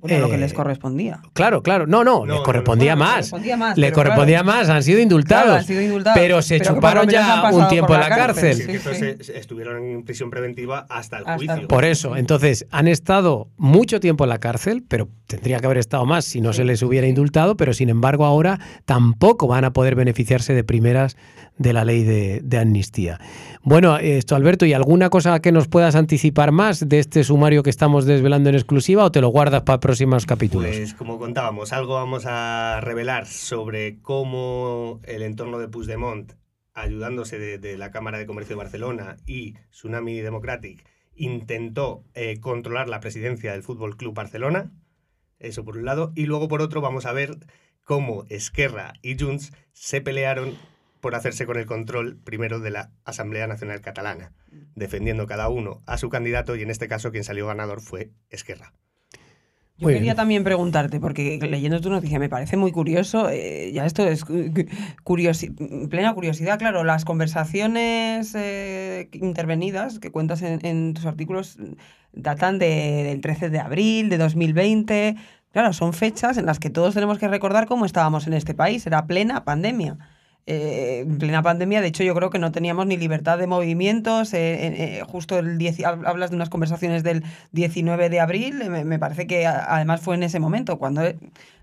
Bueno, lo que Eh, les correspondía. Claro, claro. No, no, No, les correspondía Bueno, les más. correspondía más, Le pero correspondía claro. más, han sido indultados. Claro, han sido indultados, pero se pero chuparon ya un tiempo en la cárcel, cárcel. Sí, Sí, que sí. entonces estuvieron en prisión preventiva hasta el Hasta el juicio. Por eso, entonces han estado mucho tiempo en la cárcel, pero tendría que haber estado más si no se les hubiera indultado, pero sin embargo ahora tampoco van a poder beneficiarse de primeras de la ley de, de amnistía. Bueno, esto Alberto, ¿y alguna cosa que nos puedas anticipar más de este sumario que estamos desvelando en exclusiva o te lo guardas para próximos capítulos? Pues como contábamos, algo vamos a revelar sobre cómo el entorno de Puigdemont, ayudándose de, la Cámara de Comercio de Barcelona y Tsunami Democratic, intentó eh, controlar la presidencia del Fútbol Club Barcelona. Eso por un lado. Y luego por otro vamos a ver cómo Esquerra y Junts se pelearon por hacerse con el control primero de la Asamblea Nacional Catalana, defendiendo cada uno a su candidato y en este caso quien salió ganador fue Esquerra. Yo Muy quería bien. también preguntarte, porque leyendo tu noticia me parece muy curioso, eh, ya esto es cu- cu- curiosi- plena curiosidad, claro, las conversaciones eh, intervenidas que cuentas en, en tus artículos datan de- del 13 de abril de 2020, claro, son fechas en las que todos tenemos que recordar cómo estábamos en este país, era plena pandemia. Eh, en plena pandemia, de hecho, yo creo que no teníamos ni libertad de movimientos. eh, justo el 10, hab- hablas de unas conversaciones del 19 de abril. eh, Me, parece que además fue en ese momento, cuando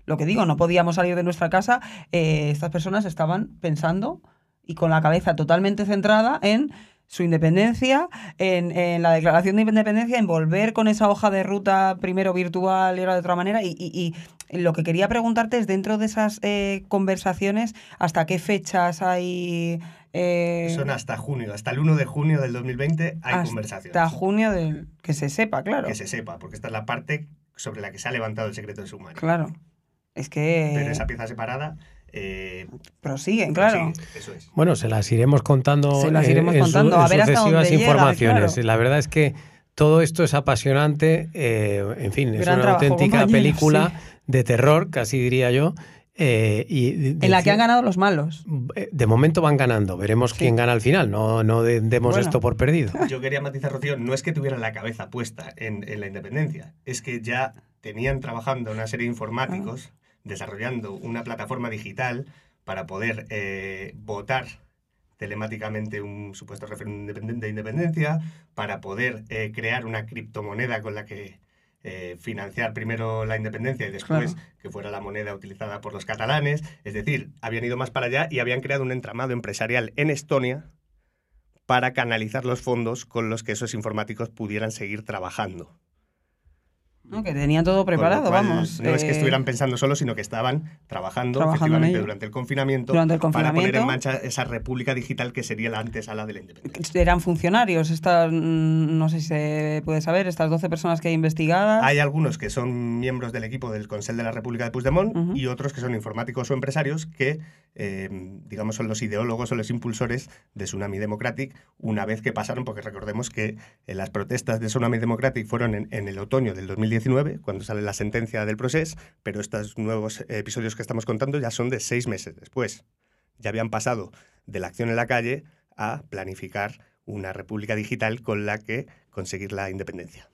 lo que digo, no podíamos salir de nuestra casa. estas personas estaban pensando y con la cabeza totalmente centrada en su independencia, en, en la declaración de independencia, en volver con esa hoja de ruta primero virtual y ahora de otra manera. Y, y- y lo que quería preguntarte es, dentro de esas eh, conversaciones, ¿hasta qué fechas hay...? eh, Son hasta junio, hasta el 1 de junio del 2020 hay hasta conversaciones. junio del que se sepa, claro. Que se sepa, porque esta es la parte sobre la que se ha levantado el secreto de sumario. Claro. Es que Pero esa pieza separada. Eh, prosiguen, claro. prosigue, eso es. Bueno, se las iremos contando, Se las iremos en, contando, en a ver hasta llega, informaciones. claro. La verdad es que todo esto es apasionante, eh, en fin, es una trabajo, auténtica película sí. de terror, casi diría yo. eh, y de- En la que han ganado los malos. De momento van ganando, veremos Sí. quién gana al final, no, no de- demos Bueno. esto por perdido. Yo quería matizar, Rocío, no es que tuvieran la cabeza puesta en, en la independencia, es que ya tenían trabajando una serie de informáticos desarrollando una plataforma digital para poder eh, votar telemáticamente un supuesto referéndum de independencia, para poder eh, crear una criptomoneda con la que eh, financiar primero la independencia y después Claro. que fuera la moneda utilizada por los catalanes. Es decir, habían ido más para allá y habían creado un entramado empresarial en Estonia para canalizar los fondos con los que esos informáticos pudieran seguir trabajando. ¿No? Que tenían todo preparado, cual, vamos. No es que eh, estuvieran pensando solo, sino que estaban trabajando, Trabajando en efectivamente durante el confinamiento, Durante el para poner en marcha esa república digital que sería la antesala de la independencia. Eran funcionarios, estas, mm, no sé si se puede saber, estas 12 personas que hay investigadas. Hay algunos que son miembros del equipo del Consell de la República de Puigdemont y otros que son informáticos o empresarios que, eh, digamos, son los ideólogos o los impulsores de Tsunami Democratic una vez que pasaron, porque recordemos que eh, las protestas de Tsunami Democratic fueron en, en el otoño del 2019, cuando sale la sentencia del proceso, pero estos nuevos episodios que estamos contando ya son de seis meses después. Ya habían pasado de la acción en la calle a planificar una república digital con la que conseguir la independencia.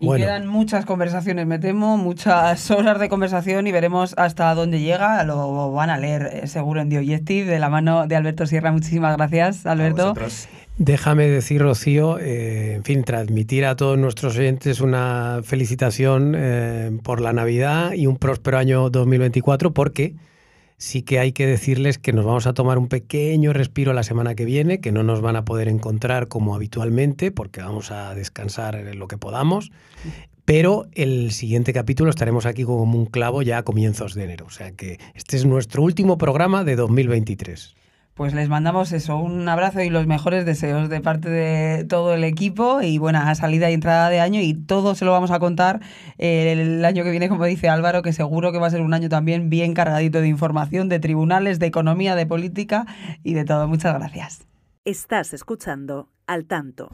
Y Bueno. quedan muchas conversaciones, me temo, muchas horas de conversación y veremos hasta dónde llega. Lo van a leer eh, seguro en The Objective, de la mano de Alberto Sierra. Muchísimas gracias, A Alberto. vosotros. Déjame decir, Rocío, eh, en fin, transmitir a todos nuestros oyentes una felicitación eh, por la Navidad y un próspero año 2024, porque sí que hay que decirles que nos vamos a tomar un pequeño respiro la semana que viene, que no nos van a poder encontrar como habitualmente, porque vamos a descansar en lo que podamos. Pero el siguiente capítulo estaremos aquí como un clavo ya a comienzos de enero. O sea que este es nuestro último programa de 2023. Pues les mandamos eso, un abrazo y los mejores deseos de parte de todo el equipo y buena salida y entrada de año y todo se lo vamos a contar el año que viene, como dice Álvaro, que seguro que va a ser un año también bien cargadito de información, de tribunales, de economía, de política y de todo. Muchas gracias. Estás escuchando Al Tanto.